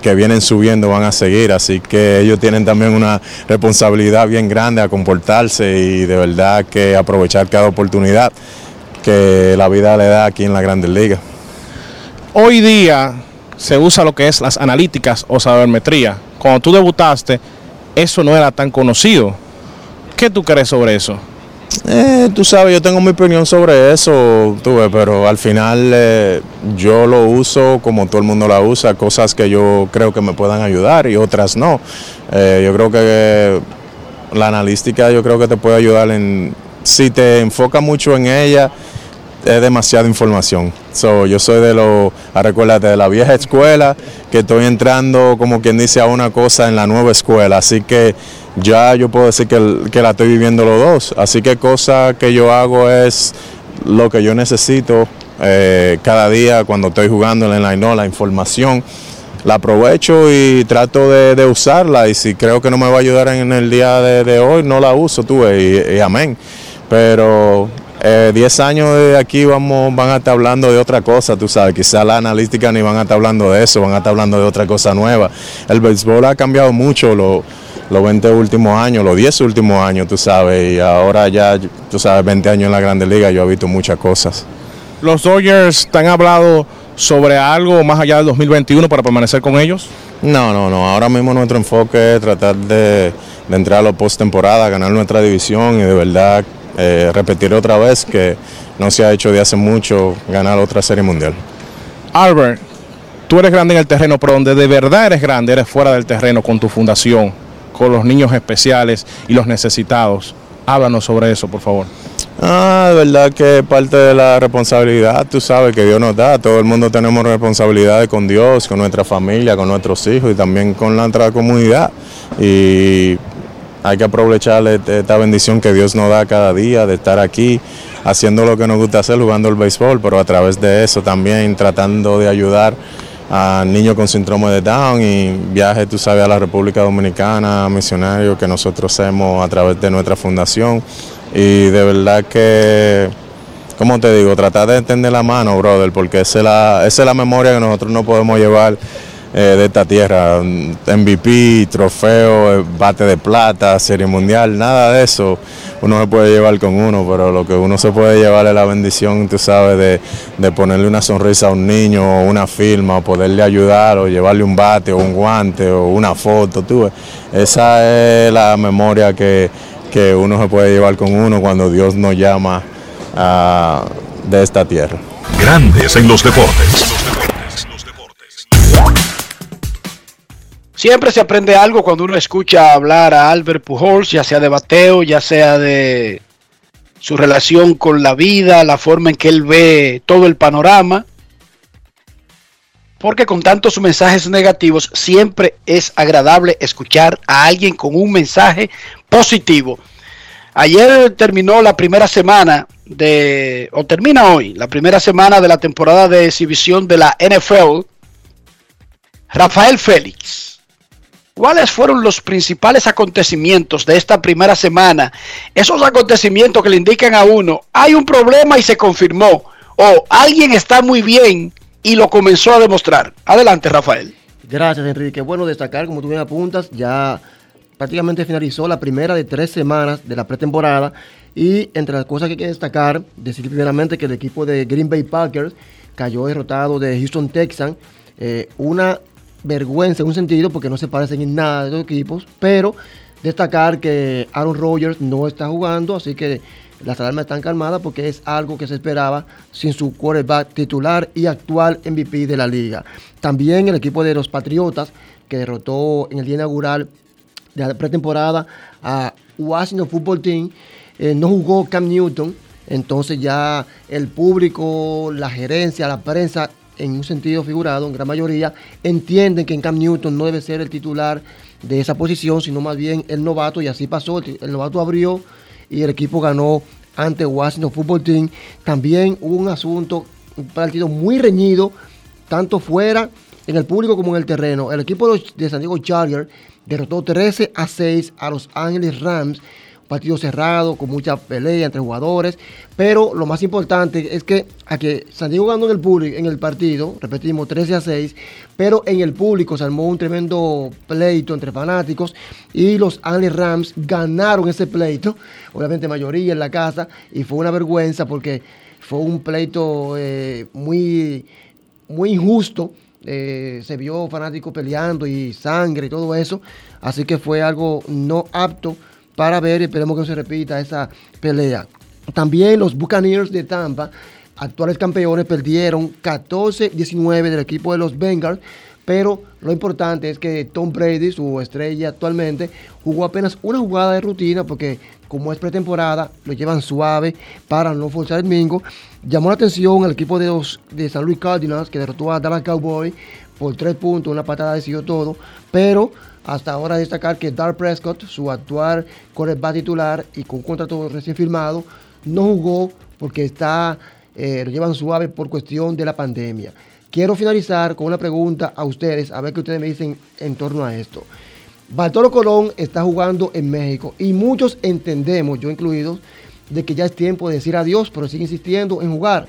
que vienen subiendo van a seguir, así que ellos tienen también una responsabilidad bien grande a comportarse y de verdad que aprovechar cada oportunidad que la vida le da aquí en la Grandes Ligas. Hoy día se usa lo que es las analíticas o sabermetría. Cuando tú debutaste, eso no era tan conocido. ¿Qué tú crees sobre eso? Eh, tú sabes, yo tengo mi opinión sobre eso, tuve, pero al final eh, yo lo uso como todo el mundo la usa, cosas que yo creo que me puedan ayudar y otras no. Eh, yo creo que la analística yo creo que te puede ayudar en, si te enfoca mucho en ella, es demasiada información. So, yo soy de los, recuérdate, de la vieja escuela, que estoy entrando, como quien dice, a una cosa en la nueva escuela. Así que ya yo puedo decir que, que la estoy viviendo los dos. Así que cosa que yo hago es lo que yo necesito eh, cada día cuando estoy jugando en la, no, la información. La aprovecho y trato de, usarla y si creo que no me va a ayudar en el día de, hoy, no la uso, tú, y amén pero eh, 10 años de aquí vamos, van a estar hablando de otra cosa, tú sabes, quizás la analítica ni van a estar hablando de eso, van a estar hablando de otra cosa nueva. El béisbol ha cambiado mucho lo- los 20 últimos años, los 10 últimos años, tú sabes, y ahora ya, tú sabes, 20 años en la Grande Liga, yo he visto muchas cosas. ¿Los Dodgers te han hablado sobre algo más allá del 2021 para permanecer con ellos? No, no, no. Ahora mismo nuestro enfoque es tratar de, de entrar a la postemporada, ganar nuestra división y de verdad eh, repetir otra vez que no se ha hecho de hace mucho ganar otra serie mundial. Albert, tú eres grande en el terreno, pero donde de verdad eres grande, eres fuera del terreno con tu fundación, con los niños especiales y los necesitados. Háblanos sobre eso, por favor. Ah, de verdad que parte de la responsabilidad, tú sabes, que Dios nos da. Todo el mundo tenemos responsabilidades con Dios, con nuestra familia, con nuestros hijos y también con la otra comunidad. Y hay que aprovechar este- esta bendición que Dios nos da cada día de estar aquí haciendo lo que nos gusta hacer, jugando el béisbol, pero a través de eso también tratando de ayudar a niños con síndrome de Down y viajes, tú sabes, a la República Dominicana, misionarios que nosotros hacemos a través de nuestra fundación. Y de verdad que, como te digo, tratar de entender la mano, brother, porque esa es la, memoria que nosotros no podemos llevar de esta tierra. MVP, trofeo, eh, bate de plata, serie mundial, nada de eso uno se puede llevar con uno, pero lo que uno se puede llevar es la bendición, tú sabes, de, de ponerle una sonrisa a un niño o una firma, o poderle ayudar, o llevarle un bate o un guante o una foto, tú. Esa es la memoria que, que uno se puede llevar con uno cuando Dios nos llama ah, de esta tierra. Grandes en los deportes. Siempre se aprende algo cuando uno escucha hablar a Albert Pujols, ya sea de bateo, ya sea de su relación con la vida, la forma en que él ve todo el panorama. Porque con tantos mensajes negativos siempre es agradable escuchar a alguien con un mensaje positivo. Ayer terminó la primera semana de, o termina hoy, la primera semana de la temporada de exhibición de la NFL. Rafael Félix, ¿cuáles fueron los principales acontecimientos de esta primera semana? Esos acontecimientos que le indican a uno, hay un problema y se confirmó, o alguien está muy bien y lo comenzó a demostrar. Adelante, Rafael. Gracias, Enrique. Bueno, destacar, como tú bien apuntas, ya prácticamente finalizó la primera de tres semanas de la pretemporada. Y entre las cosas que hay que destacar, decir primeramente que el equipo de Green Bay Packers cayó derrotado de Houston Texans. Eh, una vergüenza en un sentido porque no se parecen en nada de los equipos, pero destacar que Aaron Rodgers no está jugando, así que las alarmas están calmadas porque es algo que se esperaba sin su quarterback titular y actual MVP de la liga. También el equipo de los Patriotas que derrotó en el día inaugural de la pretemporada a Washington Football Team, eh, no jugó Cam Newton, entonces ya el público, la gerencia, la prensa en un sentido figurado, en gran mayoría, entienden que Cam Newton no debe ser el titular de esa posición, sino más bien el novato, y así pasó. El, el novato abrió y el equipo ganó ante Washington Football Team. También hubo un asunto, un partido muy reñido, tanto fuera en el público como en el terreno. El equipo de San Diego Chargers derrotó 13 a 6 a Los Ángeles Rams partido cerrado, con mucha pelea entre jugadores, pero lo más importante es que a que San Diego en el público, en el partido, repetimos 13 a 6, pero en el público se armó un tremendo pleito entre fanáticos y los Ángeles Rams ganaron ese pleito, obviamente mayoría en la casa, y fue una vergüenza porque fue un pleito eh, muy, muy injusto. Eh, se vio fanáticos peleando y sangre y todo eso, así que fue algo no apto para ver esperemos que no se repita esa pelea. También los Buccaneers de Tampa, actuales campeones, perdieron 14-19 del equipo de los Bengals, pero lo importante es que Tom Brady, su estrella actualmente, jugó apenas una jugada de rutina porque como es pretemporada, lo llevan suave para no forzar el mingo. Llamó la atención al equipo de, los, de San Luis Cardinals que derrotó a Dallas Cowboys por tres puntos, una patada decidió todo, pero hasta ahora destacar que Dark Prescott, su actual quarterback titular y con contrato recién firmado, no jugó porque está, eh, lo llevan suave por cuestión de la pandemia. Quiero finalizar con una pregunta a ustedes, a ver qué ustedes me dicen en torno a esto. Bartolo Colón está jugando en México y muchos entendemos, yo incluido, de que ya es tiempo de decir adiós, pero sigue insistiendo en jugar.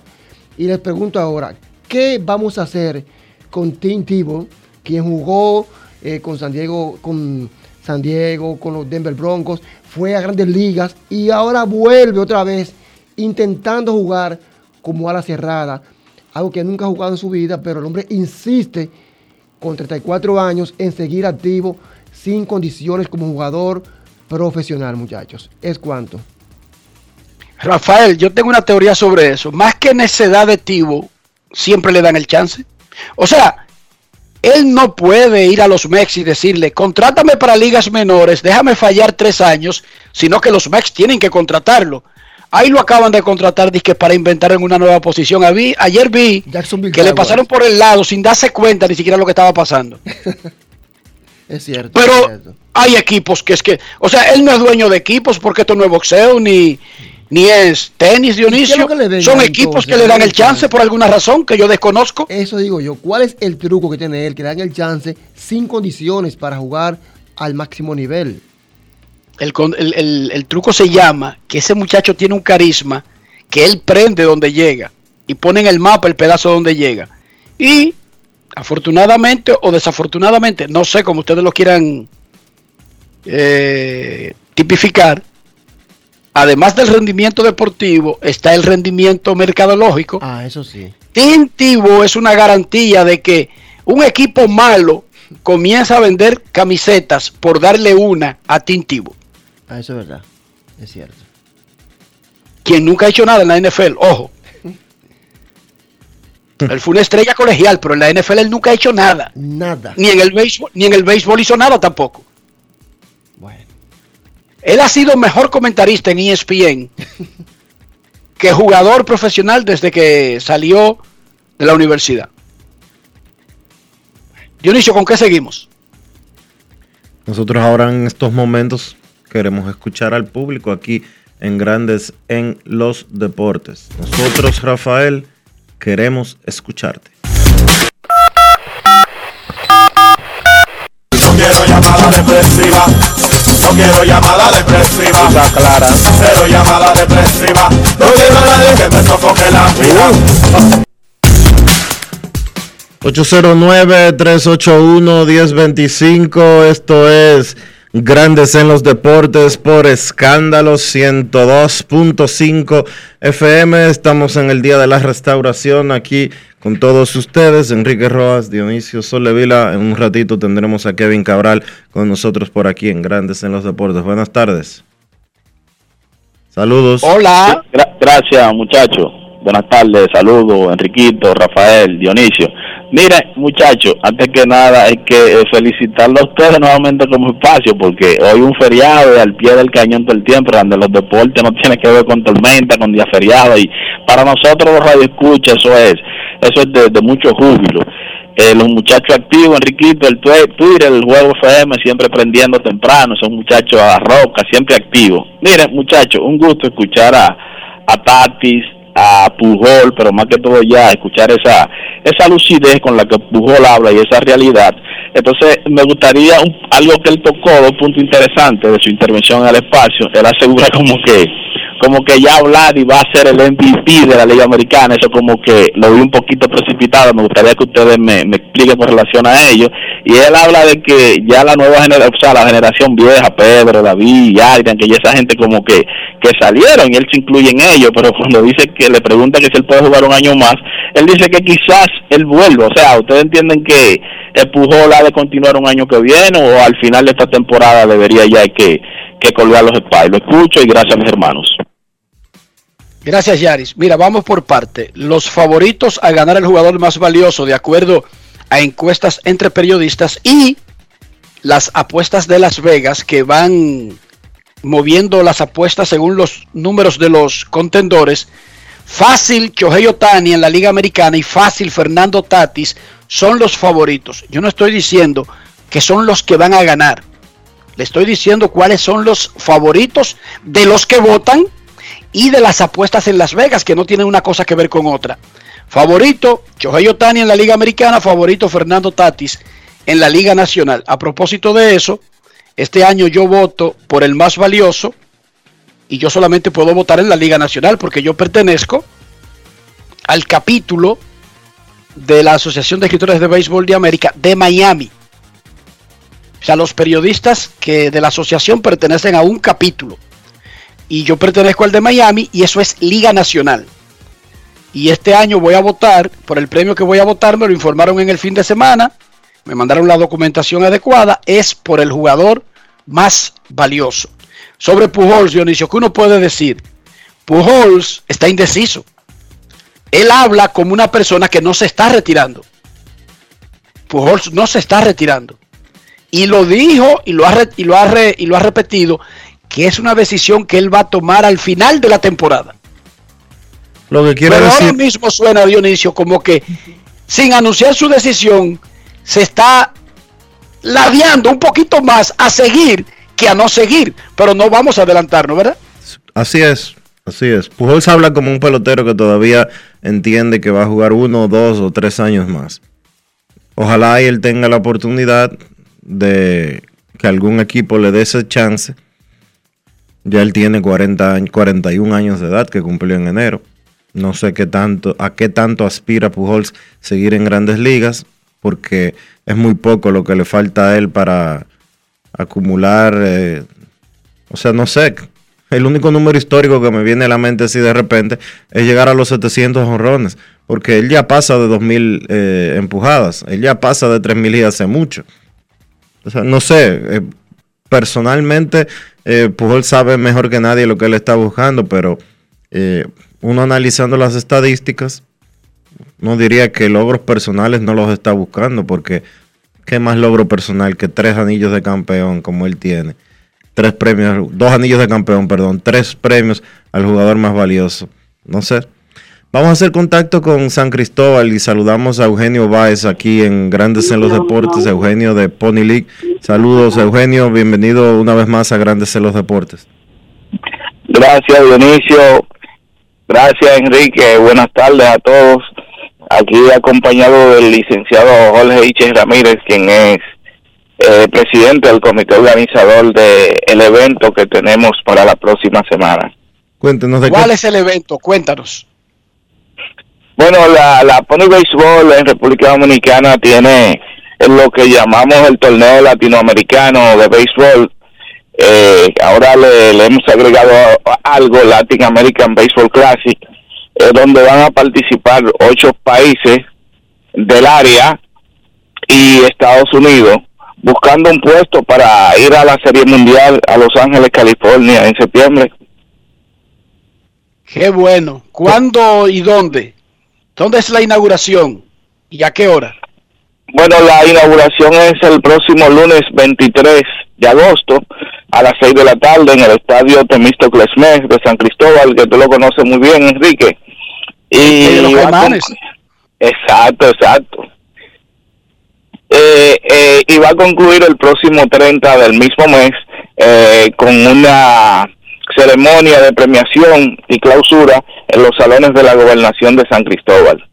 Y les pregunto ahora, ¿qué vamos a hacer con Tim Tebow, quien jugó eh, con San Diego, con San Diego, con los Denver Broncos, fue a grandes ligas y ahora vuelve otra vez intentando jugar como ala cerrada, algo que nunca ha jugado en su vida, pero el hombre insiste con 34 años en seguir activo sin condiciones como jugador profesional, muchachos. ¿Es cuanto? Rafael, yo tengo una teoría sobre eso. Más que necedad de Tibo, siempre le dan el chance. O sea, él no puede ir a los Mex y decirle, contrátame para ligas menores, déjame fallar tres años, sino que los Mex tienen que contratarlo. Ahí lo acaban de contratar dizque, para inventar en una nueva posición. ayer vi que le pasaron por el lado sin darse cuenta ni siquiera lo que estaba pasando. es cierto. Pero hay equipos que es que, o sea, él no es dueño de equipos porque esto no es boxeo ni, ni es tenis, Dionisio. Son equipos que le dan el chance por alguna razón que yo desconozco. Eso digo yo. ¿Cuál es el truco que tiene él que le dan el chance sin condiciones para jugar al máximo nivel? El, truco se llama que ese muchacho tiene un carisma que él prende donde llega y pone en el mapa el pedazo donde llega. Y afortunadamente o desafortunadamente, no sé cómo ustedes lo quieran eh, tipificar, además del rendimiento deportivo, está el rendimiento mercadológico. Ah, eso sí. Tintivo es una garantía de que un equipo malo comienza a vender camisetas por darle una a Tintivo. Ah, eso es verdad. Es cierto. Quien nunca ha hecho nada en la NFL, ojo. Él fue una estrella colegial, pero en la NFL él nunca ha hecho nada. Nada. Ni en el béisbol, ni en el béisbol hizo nada tampoco. Él ha sido mejor comentarista en ESPN que jugador profesional desde que salió de la universidad. Dionisio, ¿con qué seguimos? Nosotros ahora en estos momentos queremos escuchar al público aquí en Grandes en los Deportes. Nosotros, Rafael, queremos escucharte. Llamada depresiva. Está clara. Cero llamada depresiva. No quiero a nadie que me sofoque la vida. 809-381-1025. Esto es Grandes en los deportes por escándalos 102.5 FM. Estamos en el día de la restauración aquí con todos ustedes. Enrique Rojas, Dionisio Solevila. En un ratito tendremos a Kevin Cabral con nosotros por aquí en Grandes en los deportes. Buenas tardes. Saludos. Hola. gracias, muchachos. Buenas tardes, saludos, Enriquito, Rafael, Dionisio. Mire, muchachos, antes que nada hay que eh, felicitarlo a ustedes nuevamente como espacio, porque hoy un feriado al pie del cañón todo el tiempo, donde los deportes no tienen que ver con tormenta, con día feriado, y para nosotros los radioescuchas eso es, eso es de, mucho júbilo. Eh, los muchachos activos, Enriquito, el Twitter, el juego FM, siempre prendiendo temprano, son muchachos a roca, siempre activos. Miren, muchachos, un gusto escuchar a, a Tatis, a Pujol, pero más que todo ya escuchar esa esa lucidez con la que Pujol habla y esa realidad. Entonces, me gustaría algo que él tocó, dos puntos interesantes de su intervención al espacio. Él asegura como que como que ya y va a ser el MVP de la Liga Americana, eso como que lo vi un poquito precipitado, me gustaría que ustedes me, expliquen con relación a ello. Y él habla de que ya la nueva generación, o sea, la generación vieja, Pedro, David, Adrian, que ya esa gente como que, que salieron y él se incluye en ello, pero cuando dice que le pregunta que si él puede jugar un año más, él dice que quizás él vuelva, o sea, ustedes entienden que el Pujol ha de continuar un año que viene o al final de esta temporada debería ya que que colgar los espacios. Lo escucho y gracias a mis hermanos. Gracias, Yaris. Mira, vamos por parte. Los favoritos a ganar el jugador más valioso, de acuerdo a encuestas entre periodistas y las apuestas de Las Vegas que van moviendo las apuestas según los números de los contendores. Fácil Chohei Otani en la Liga Americana y fácil Fernando Tatis son los favoritos. Yo no estoy diciendo que son los que van a ganar. Le estoy diciendo cuáles son los favoritos de los que votan y de las apuestas en Las Vegas, que no tienen una cosa que ver con otra. Favorito, Shohei Otani en la Liga Americana, favorito Fernando Tatis en la Liga Nacional. A propósito de eso, este año yo voto por el más valioso y yo solamente puedo votar en la Liga Nacional porque yo pertenezco al capítulo de la Asociación de Escritores de Béisbol de América de Miami. O sea, los periodistas que de la asociación pertenecen a un capítulo. Y yo pertenezco al de Miami y eso es Liga Nacional. Y este año voy a votar, por el premio que voy a votar, me lo informaron en el fin de semana, me mandaron la documentación adecuada, es por el jugador más valioso. Sobre Pujols, Dionisio, ¿qué uno puede decir? Pujols está indeciso. Él habla como una persona que no se está retirando. Pujols no se está retirando. Y lo dijo y lo ha, y lo ha, y lo ha repetido, que es una decisión que él va a tomar al final de la temporada. Lo que quiere Pero decir. ahora mismo suena Dionisio como que sin anunciar su decisión se está ladeando un poquito más a seguir que a no seguir. Pero no vamos a adelantarnos, ¿verdad? Así es, así es. Pujols habla como un pelotero que todavía entiende que va a jugar uno, dos o tres años más. Ojalá y él tenga la oportunidad de que algún equipo le dé ese chance. Ya él tiene 40 años, 41 años de edad que cumplió en enero. No sé qué tanto, a qué tanto aspira Pujols seguir en grandes ligas, porque es muy poco lo que le falta a él para acumular. eh, o sea, no sé. El único número histórico que me viene a la mente así de repente es llegar a los 700 honrones, porque él ya pasa de 2000 eh, empujadas, él ya pasa de 3000 y hace mucho. O sea, no sé, eh, personalmente eh, Pujol sabe mejor que nadie lo que él está buscando, pero eh, uno analizando las estadísticas, no diría que logros personales no los está buscando, porque qué más logro personal que tres anillos de campeón como él tiene, tres premios, dos anillos de campeón, perdón, tres premios al jugador más valioso. No sé. Vamos a hacer contacto con San Cristóbal y saludamos a Eugenio Báez aquí en Grandes en los Deportes, Eugenio de Pony League. Saludos Eugenio, bienvenido una vez más a Grandes en los Deportes. Gracias, Dionisio. Gracias, Enrique. Buenas tardes a todos. Aquí acompañado del licenciado Jorge Iches Ramírez, quien es eh, presidente del comité organizador del evento que tenemos para la próxima semana. Cuéntenos de ¿Cuál qué. es el evento? Cuéntanos. Bueno, la, la Pony Baseball en República Dominicana tiene lo que llamamos el torneo latinoamericano de béisbol. Eh, ahora le, hemos agregado algo, Latin American Baseball Classic, eh, donde van a participar ocho países del área y Estados Unidos, buscando un puesto para ir a la Serie Mundial a Los Ángeles, California, en septiembre. Qué bueno. ¿Cuándo y dónde? ¿Dónde es la inauguración? ¿Y a qué hora? Bueno, la inauguración es el próximo lunes 23 de agosto a las 6 de la tarde en el estadio Temístocles Mes de San Cristóbal, que tú lo conoces muy bien, Enrique. Y de los Caimanes. Exacto, exacto. Eh, eh, y va a concluir el próximo 30 del mismo mes eh, con una ceremonia de premiación y clausura en los salones de la gobernación de San Cristóbal.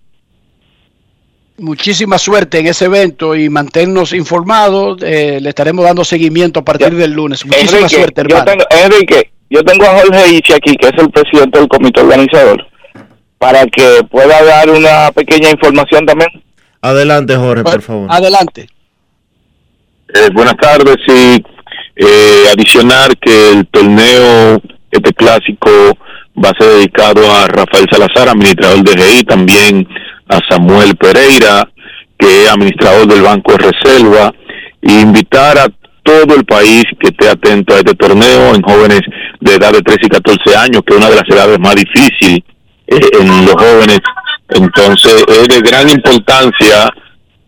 Muchísima suerte en ese evento y manténnos informados. eh, le estaremos dando seguimiento a partir del lunes. Muchísima Enrique, suerte, yo hermano. tengo, Enrique, yo tengo a Jorge Ichi aquí, que es el presidente del comité organizador, para que pueda dar una pequeña información también. Adelante Jorge, por favor. Adelante. Eh, buenas tardes y eh, adicionar que el torneo, este clásico, va a ser dedicado a Rafael Salazar, administrador de GI, también a Samuel Pereira, que es administrador del Banco de Reserva, e invitar a todo el país que esté atento a este torneo en jóvenes de edad de 13 y 14 años, que es una de las edades más difíciles eh, en los jóvenes. Entonces es de gran importancia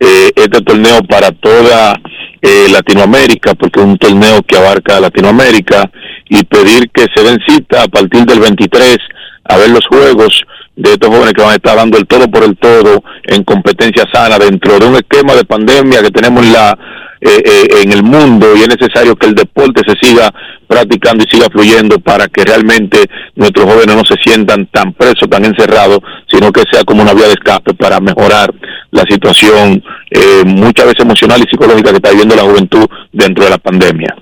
eh, este torneo para toda eh, Latinoamérica, porque es un torneo que abarca Latinoamérica, y pedir que se den cita a partir del 23 a ver los juegos de estos jóvenes que van a estar dando el todo por el todo en competencia sana dentro de un esquema de pandemia que tenemos en la eh, eh, en el mundo y es necesario que el deporte se siga practicando y siga fluyendo para que realmente nuestros jóvenes no se sientan tan presos, tan encerrados, sino que sea como una vía de escape para mejorar la situación eh, muchas veces emocional y psicológica que está viviendo la juventud dentro de la pandemia.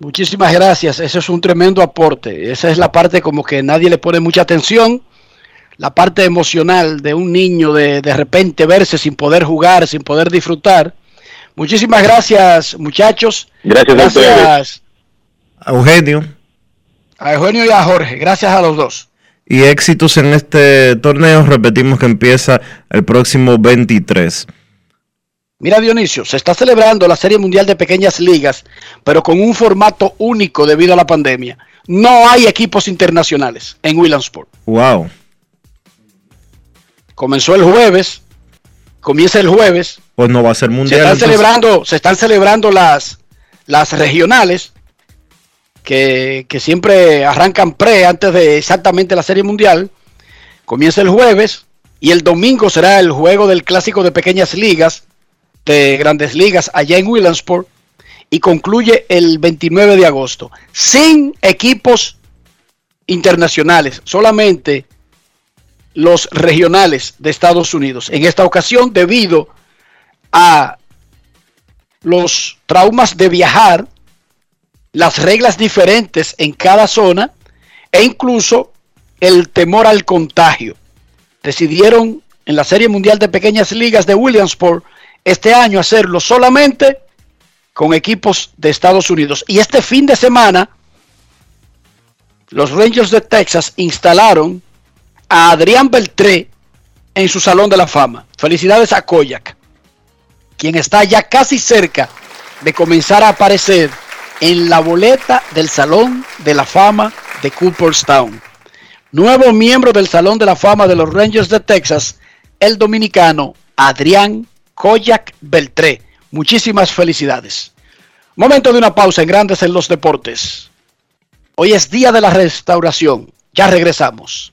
Muchísimas gracias. Eso es un tremendo aporte. Esa es la parte como que nadie le pone mucha atención. La parte emocional de un niño de de repente verse sin poder jugar, sin poder disfrutar. Muchísimas gracias, muchachos. Gracias a. Gracias A Eugenio. a Eugenio y a Jorge. Gracias a los dos. Y éxitos en este torneo. Repetimos que empieza el próximo 23. Mira Dionisio, se está celebrando la Serie Mundial de Pequeñas Ligas, pero con un formato único debido a la pandemia. No hay equipos internacionales en Williamsport. Wow. Comenzó el jueves, comienza el jueves, Pues no va a ser se mundial. están entonces. celebrando, se están celebrando las, las regionales que, que siempre arrancan pre antes de exactamente la Serie Mundial. Comienza el jueves y el domingo será el juego del clásico de pequeñas ligas, de grandes ligas allá en Williamsport y concluye el 29 de agosto. Sin equipos internacionales, solamente los regionales de Estados Unidos. En esta ocasión, debido a los traumas de viajar, las reglas diferentes en cada zona e incluso el temor al contagio. Decidieron en la Serie Mundial de Pequeñas Ligas de Williamsport este año hacerlo solamente con equipos de Estados Unidos. Y este fin de semana, los Rangers de Texas instalaron a Adrián Beltré en su Salón de la Fama. Felicidades a Koyak, quien está ya casi cerca de comenzar a aparecer en la boleta del Salón de la Fama de Cooperstown. Nuevo miembro del Salón de la Fama de los Rangers de Texas, el dominicano Adrián Koyak Beltré. Muchísimas felicidades. Momento de una pausa en Grandes en los Deportes. Hoy es día de la restauración. Ya regresamos.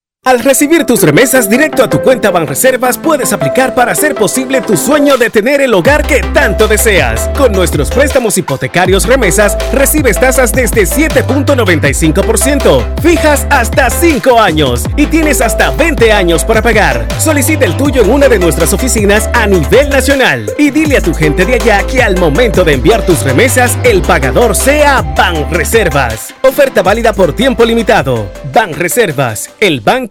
Al recibir tus remesas directo a tu cuenta Banreservas, puedes aplicar para hacer posible tu sueño de tener el hogar que tanto deseas. Con nuestros préstamos hipotecarios remesas, recibes tasas desde 7.95%, fijas hasta 5 años y tienes hasta 20 años para pagar. Solicita el tuyo en una de nuestras oficinas a nivel nacional y dile a tu gente de allá que al momento de enviar tus remesas, el pagador sea Banreservas. Oferta válida por tiempo limitado. Banreservas, el banco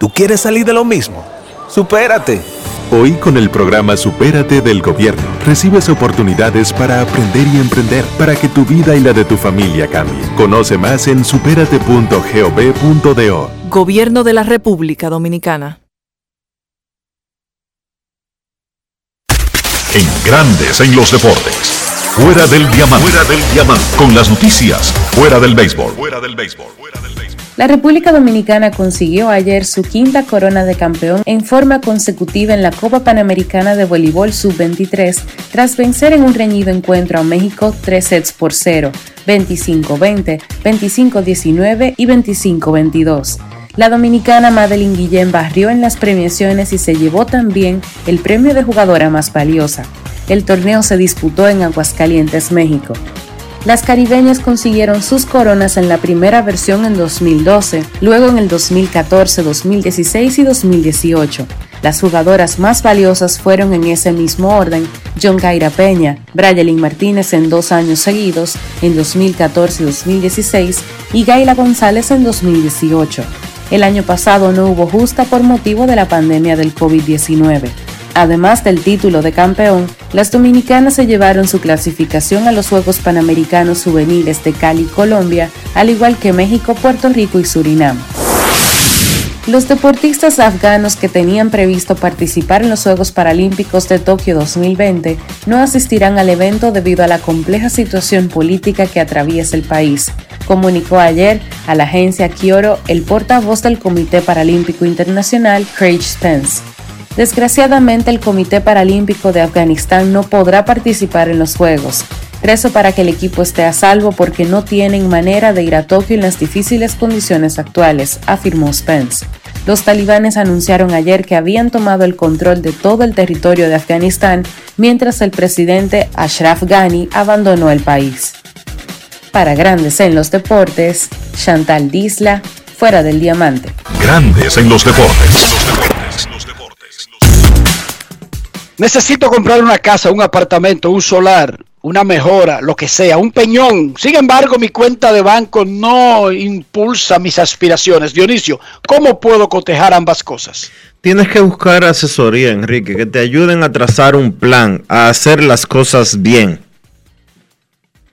¿Tú quieres salir de lo mismo? ¡Supérate! Hoy con el programa Supérate del Gobierno recibes oportunidades para aprender y emprender para que tu vida y la de tu familia cambie. Conoce más en superate.gov.do. Gobierno de la República Dominicana. En Grandes en los deportes. Fuera del diamante. Fuera del diamante. Con las noticias. Fuera del béisbol. Fuera del béisbol. La República Dominicana consiguió ayer su quinta corona de campeón en forma consecutiva en la Copa Panamericana de Voleibol Sub-23 tras vencer en un reñido encuentro a México 3 sets por 0, 25-20, 25-19 y 25-22. La dominicana Madeline Guillén barrió en las premiaciones y se llevó también el premio de jugadora más valiosa. El torneo se disputó en Aguascalientes, México. Las caribeñas consiguieron sus coronas en la primera versión en 2012, luego en el 2014, 2016 y 2018. Las jugadoras más valiosas fueron en ese mismo orden John Gaira Peña, Brayelin Martínez en dos años seguidos, en 2014 y 2016, y Gaila González en 2018. El año pasado no hubo justa por motivo de la pandemia del COVID-19. Además del título de campeón, las dominicanas se llevaron su clasificación a los Juegos Panamericanos Juveniles de Cali, Colombia, al igual que México, Puerto Rico y Surinam. Los deportistas afganos que tenían previsto participar en los Juegos Paralímpicos de Tokio 2020 no asistirán al evento debido a la compleja situación política que atraviesa el país, comunicó ayer a la agencia Kioro el portavoz del Comité Paralímpico Internacional, Craig Spence. Desgraciadamente, el Comité Paralímpico de Afganistán no podrá participar en los Juegos. Rezo para que el equipo esté a salvo porque no tienen manera de ir a Tokio en las difíciles condiciones actuales, afirmó Spence. Los talibanes anunciaron ayer que habían tomado el control de todo el territorio de Afganistán mientras el presidente Ashraf Ghani abandonó el país. Para Grandes en los Deportes, Chantal Disla, fuera del diamante. Grandes en los deportes. Necesito comprar una casa, un apartamento, un solar, una mejora, lo que sea, un peñón. Sin embargo, mi cuenta de banco no impulsa mis aspiraciones. Dionisio, ¿cómo puedo cotejar ambas cosas? Tienes que buscar asesoría, Enrique, que te ayuden a trazar un plan, a hacer las cosas bien.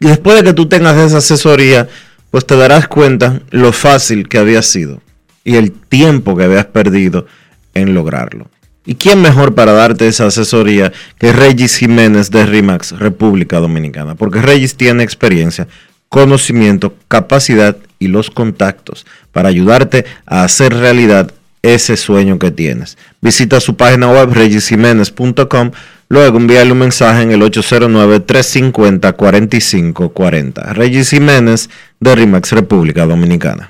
Y después de que tú tengas esa asesoría, pues te darás cuenta lo fácil que había sido y el tiempo que habías perdido en lograrlo. ¿Y quién mejor para darte esa asesoría que Regis Jiménez de RIMAX, República Dominicana? Porque Regis tiene experiencia, conocimiento, capacidad y los contactos para ayudarte a hacer realidad ese sueño que tienes. Visita su página web regisjiménez.com, luego envíale un mensaje en el 809-350-4540. Regis Jiménez de RIMAX, República Dominicana.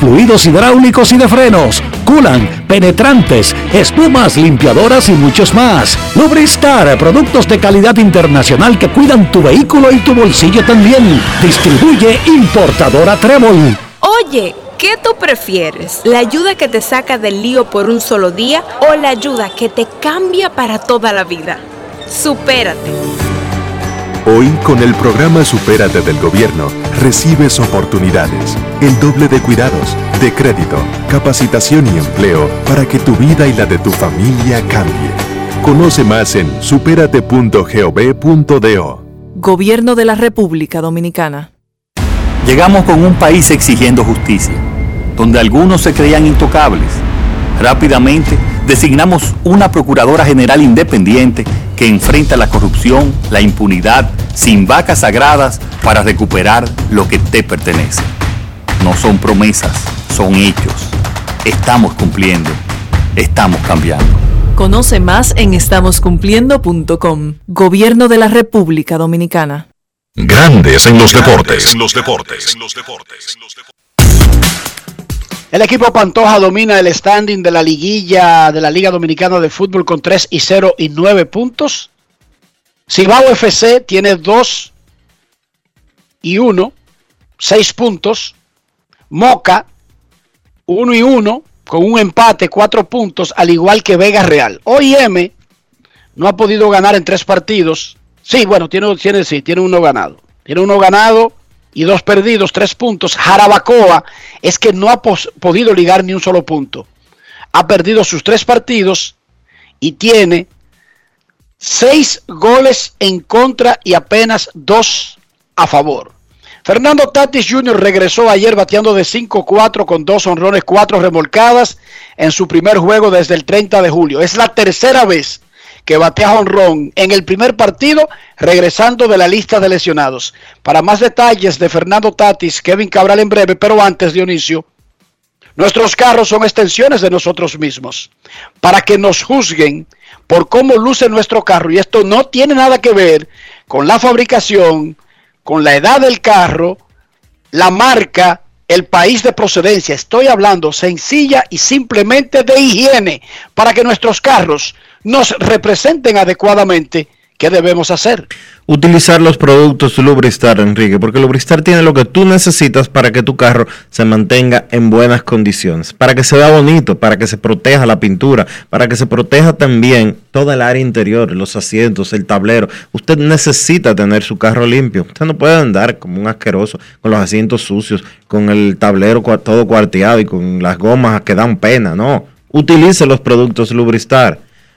fluidos hidráulicos y de frenos, culan, penetrantes, espumas, limpiadoras y muchos más. Lubristar, productos de calidad internacional que cuidan tu vehículo y tu bolsillo también. Distribuye importadora Trébol. Oye, ¿qué tú prefieres? ¿La ayuda que te saca del lío por un solo día o la ayuda que te cambia para toda la vida? Supérate. Hoy, con el programa Supérate del Gobierno, recibes oportunidades, el doble de cuidados, de crédito, capacitación y empleo para que tu vida y la de tu familia cambie. Conoce más en superate.gov.do. Gobierno de la República Dominicana. Llegamos con un país exigiendo justicia, donde algunos se creían intocables. Rápidamente designamos una Procuradora General independiente que enfrenta la corrupción, la impunidad, sin vacas sagradas para recuperar lo que te pertenece. No son promesas, son hechos. Estamos cumpliendo, estamos cambiando. Conoce más en estamoscumpliendo.com. Gobierno de la República Dominicana. Grandes en los deportes. En los deportes. El equipo Pantoja domina el standing de la liguilla de la Liga Dominicana de Fútbol con 3 y 0 y 9 puntos. Cibao FC tiene 2 y 1, 6 puntos. Moca, 1 y 1, con un empate, 4 puntos, al igual que Vega Real. OIM no ha podido ganar en tres partidos. Sí, bueno, tiene, tiene, sí, tiene uno ganado. Tiene uno ganado y dos perdidos, tres puntos. Jarabacoa es que no ha podido ligar ni un solo punto. Ha perdido sus tres partidos y tiene seis goles en contra y apenas dos a favor. Fernando Tatis Jr. regresó ayer bateando de 5-4 con dos honrones, cuatro remolcadas en su primer juego desde el 30 de julio. Es la tercera vez que batea honrón en el primer partido, regresando de la lista de lesionados. Para más detalles de Fernando Tatis, Kevin Cabral en breve, pero antes, Dionisio, nuestros carros son extensiones de nosotros mismos. Para que nos juzguen por cómo luce nuestro carro, y esto no tiene nada que ver con la fabricación, con la edad del carro, la marca, el país de procedencia. Estoy hablando sencilla y simplemente de higiene para que nuestros carros nos representen adecuadamente ¿Qué debemos hacer? Utilizar los productos Lubristar, Enrique, porque Lubristar tiene lo que tú necesitas para que tu carro se mantenga en buenas condiciones, para que se vea bonito, para que se proteja la pintura, para que se proteja también toda el área interior, los asientos, el tablero. Usted necesita tener su carro limpio. Usted no puede andar como un asqueroso con los asientos sucios, con el tablero todo cuarteado y con las gomas que dan pena. No, utilice los productos Lubristar.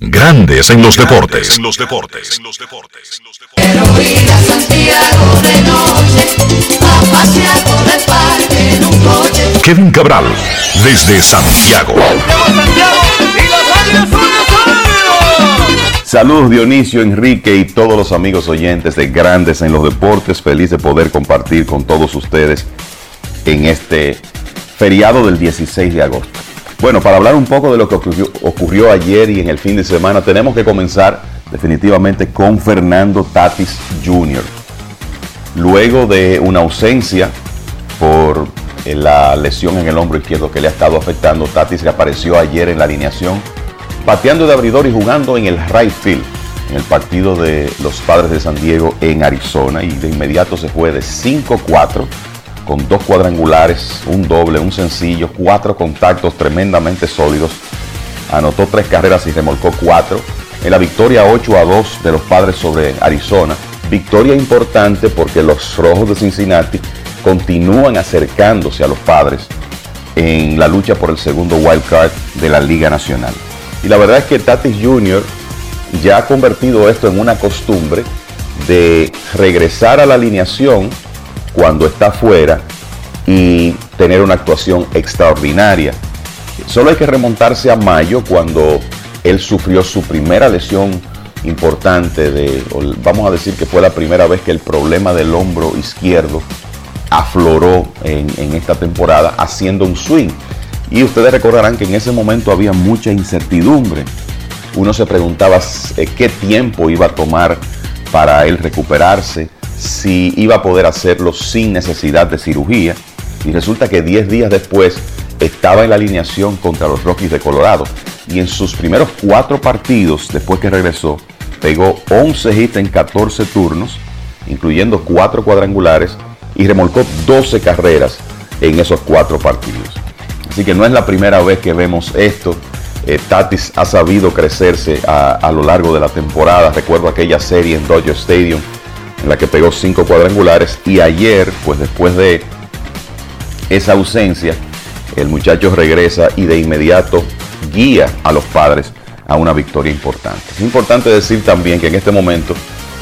Grandes en los deportes. En los deportes. Quiero ir a Santiago de noche, a pasear por el parque en un coche. Kevin Cabral, desde Santiago. Saludos Dionisio, Enrique y todos los amigos oyentes de Grandes en los Deportes. Feliz de poder compartir con todos ustedes en este feriado del 16 de agosto. Bueno, para hablar un poco de lo que ocurrió, ayer y en el fin de semana, tenemos que comenzar definitivamente con Fernando Tatis Jr. Luego de una ausencia por eh, la lesión en el hombro izquierdo que le ha estado afectando, Tatis reapareció ayer en la alineación, bateando de abridor y jugando en el right field en el partido de los Padres de San Diego en Arizona y de inmediato se fue de 5-4 con dos cuadrangulares, un doble, un sencillo, cuatro contactos tremendamente sólidos. Anotó tres carreras y remolcó cuatro. En la victoria 8 a 2 de los padres sobre Arizona. Victoria importante porque los rojos de Cincinnati continúan acercándose a los padres en la lucha por el segundo wild card de la Liga Nacional. Y la verdad es que Tatis Jr. ya ha convertido esto en una costumbre de regresar a la alineación cuando está fuera y tener una actuación extraordinaria. Solo hay que remontarse a mayo cuando él sufrió su primera lesión importante de, vamos a decir que fue la primera vez que el problema del hombro izquierdo afloró en, en, esta temporada haciendo un swing. Y ustedes recordarán que en ese momento había mucha incertidumbre. Uno se preguntaba eh, qué tiempo iba a tomar para él recuperarse si iba a poder hacerlo sin necesidad de cirugía. Y resulta que 10 días después estaba en la alineación contra los Rockies de Colorado. Y en sus primeros cuatro partidos, después que regresó, pegó 11 hits en 14 turnos, incluyendo cuatro cuadrangulares, y remolcó 12 carreras en esos cuatro partidos. Así que no es la primera vez que vemos esto. Eh, Tatis ha sabido crecerse a, a lo largo de la temporada. Recuerdo aquella serie en Dodger Stadium en la que pegó cinco cuadrangulares y ayer, pues después de esa ausencia, el muchacho regresa y de inmediato guía a los padres a una victoria importante. Es importante decir también que en este momento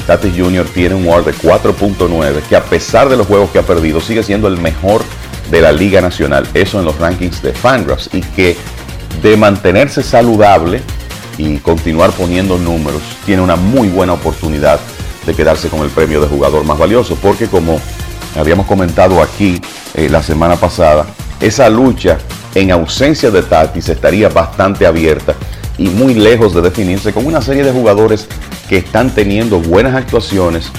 Tatis Jr. tiene un WAR de 4.9, que a pesar de los juegos que ha perdido, sigue siendo el mejor de la Liga Nacional. Eso en los rankings de Fangraphs. Y que de mantenerse saludable y continuar poniendo números, tiene una muy buena oportunidad de quedarse con el premio de jugador más valioso, porque como habíamos comentado aquí eh, la semana pasada, esa lucha en ausencia de Tatis estaría bastante abierta y muy lejos de definirse con una serie de jugadores que están teniendo buenas actuaciones,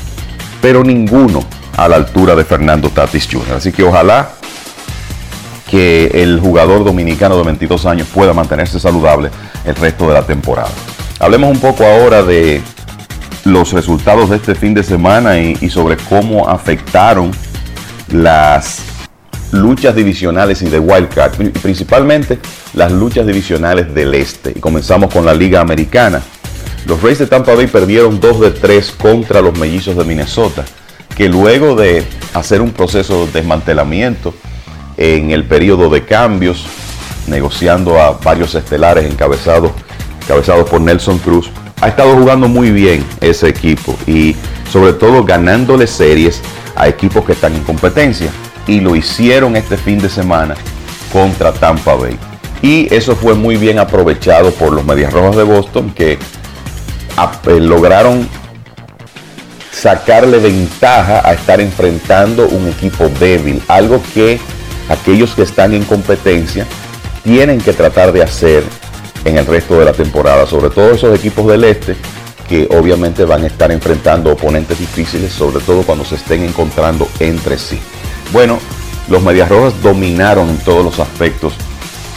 pero ninguno a la altura de Fernando Tatis Jr. Así que ojalá que el jugador dominicano de 22 años pueda mantenerse saludable el resto de la temporada. Hablemos un poco ahora de los resultados de este fin de semana y, sobre cómo afectaron las luchas divisionales y de wildcard, principalmente las luchas divisionales del este. Y comenzamos con la Liga Americana. Los Rays de Tampa Bay perdieron 2 de 3 contra los Mellizos de Minnesota, que luego de hacer un proceso de desmantelamiento en el periodo de cambios, negociando a varios estelares encabezados, encabezados por Nelson Cruz, ha estado jugando muy bien ese equipo y sobre todo ganándole series a equipos que están en competencia. Y lo hicieron este fin de semana contra Tampa Bay. Y eso fue muy bien aprovechado por los Medias Rojas de Boston que eh, lograron sacarle ventaja a estar enfrentando un equipo débil. Algo que aquellos que están en competencia tienen que tratar de hacer en el resto de la temporada, sobre todo esos equipos del este que obviamente van a estar enfrentando oponentes difíciles, sobre todo cuando se estén encontrando entre sí. Bueno, los Medias Rojas dominaron en todos los aspectos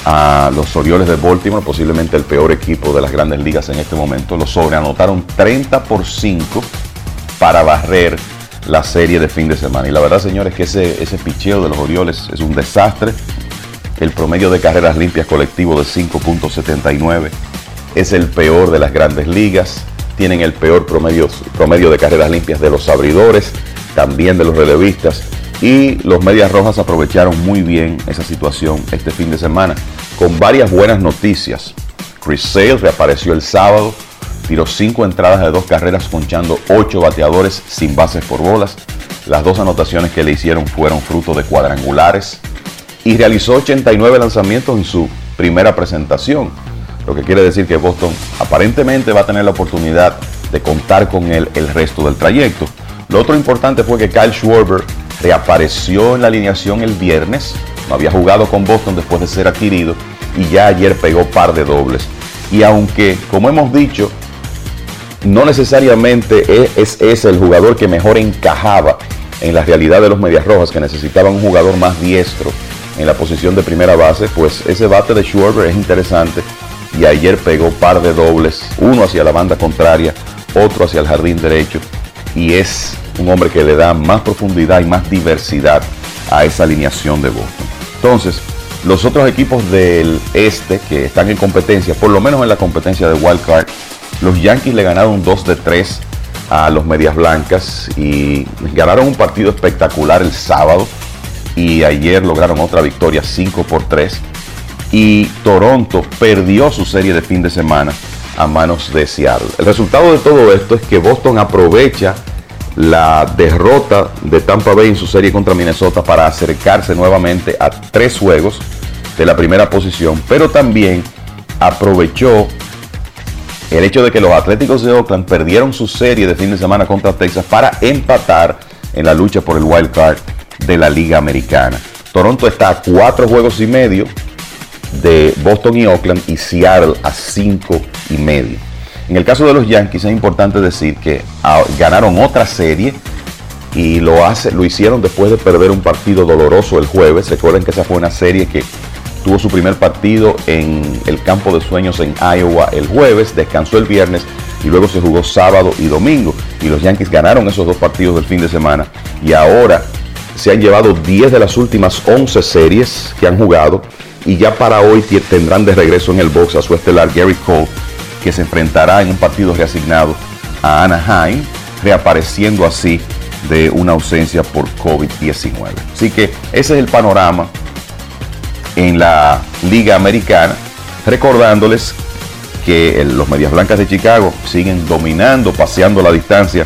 a los Orioles de Baltimore, posiblemente el peor equipo de las grandes ligas en este momento. Los sobreanotaron 30 por 5 para barrer la serie de fin de semana. Y la verdad, señores, que ese, ese picheo de los Orioles es un desastre. El promedio de carreras limpias colectivo de 5.79 es el peor de las grandes ligas. Tienen el peor promedio, promedio de carreras limpias de los abridores, también de los relevistas. Y los Medias Rojas aprovecharon muy bien esa situación este fin de semana con varias buenas noticias. Chris Sale reapareció el sábado, tiró cinco entradas de dos carreras ponchando ocho bateadores sin bases por bolas. Las dos anotaciones que le hicieron fueron fruto de cuadrangulares y realizó 89 lanzamientos en su primera presentación. Lo que quiere decir que Boston aparentemente va a tener la oportunidad de contar con él el resto del trayecto. Lo otro importante fue que Kyle Schwarber reapareció en la alineación el viernes, no había jugado con Boston después de ser adquirido y ya ayer pegó par de dobles. Y aunque, como hemos dicho, no necesariamente es, es el jugador que mejor encajaba en la realidad de los Medias Rojas, que necesitaban un jugador más diestro en la posición de primera base, pues ese bate de Schwarber es interesante. Y ayer pegó par de dobles, uno hacia la banda contraria, otro hacia el jardín derecho. Y es un hombre que le da más profundidad y más diversidad a esa alineación de Boston. Entonces, los otros equipos del este que están en competencia, por lo menos en la competencia de Wild Card, los Yankees le ganaron 2 de 3 a los Medias Blancas y ganaron un partido espectacular el sábado y ayer lograron otra victoria 5 por 3 y Toronto perdió su serie de fin de semana a manos de Seattle. El resultado de todo esto es que Boston aprovecha la derrota de Tampa Bay en su serie contra Minnesota para acercarse nuevamente a tres juegos de la primera posición, pero también aprovechó el hecho de que los Atléticos de Oakland perdieron su serie de fin de semana contra Texas para empatar en la lucha por el wild card de la Liga Americana. Toronto está a cuatro juegos y medio de Boston y Oakland y Seattle a cinco y medio. En el caso de los Yankees es importante decir que ah, ganaron otra serie y lo, hace, lo hicieron después de perder un partido doloroso el jueves. Recuerden que esa fue una serie que tuvo su primer partido en el campo de sueños en Iowa el jueves, descansó el viernes y luego se jugó sábado y domingo. Y los Yankees ganaron esos dos partidos del fin de semana y ahora se han llevado 10 de las últimas 11 series que han jugado y ya para hoy tendrán de regreso en el box a su estelar Gary Cole que se enfrentará en un partido reasignado a Anaheim, reapareciendo así de una ausencia por COVID-19. Así que ese es el panorama en la Liga Americana, recordándoles que los Medias Blancas de Chicago siguen dominando, paseando la distancia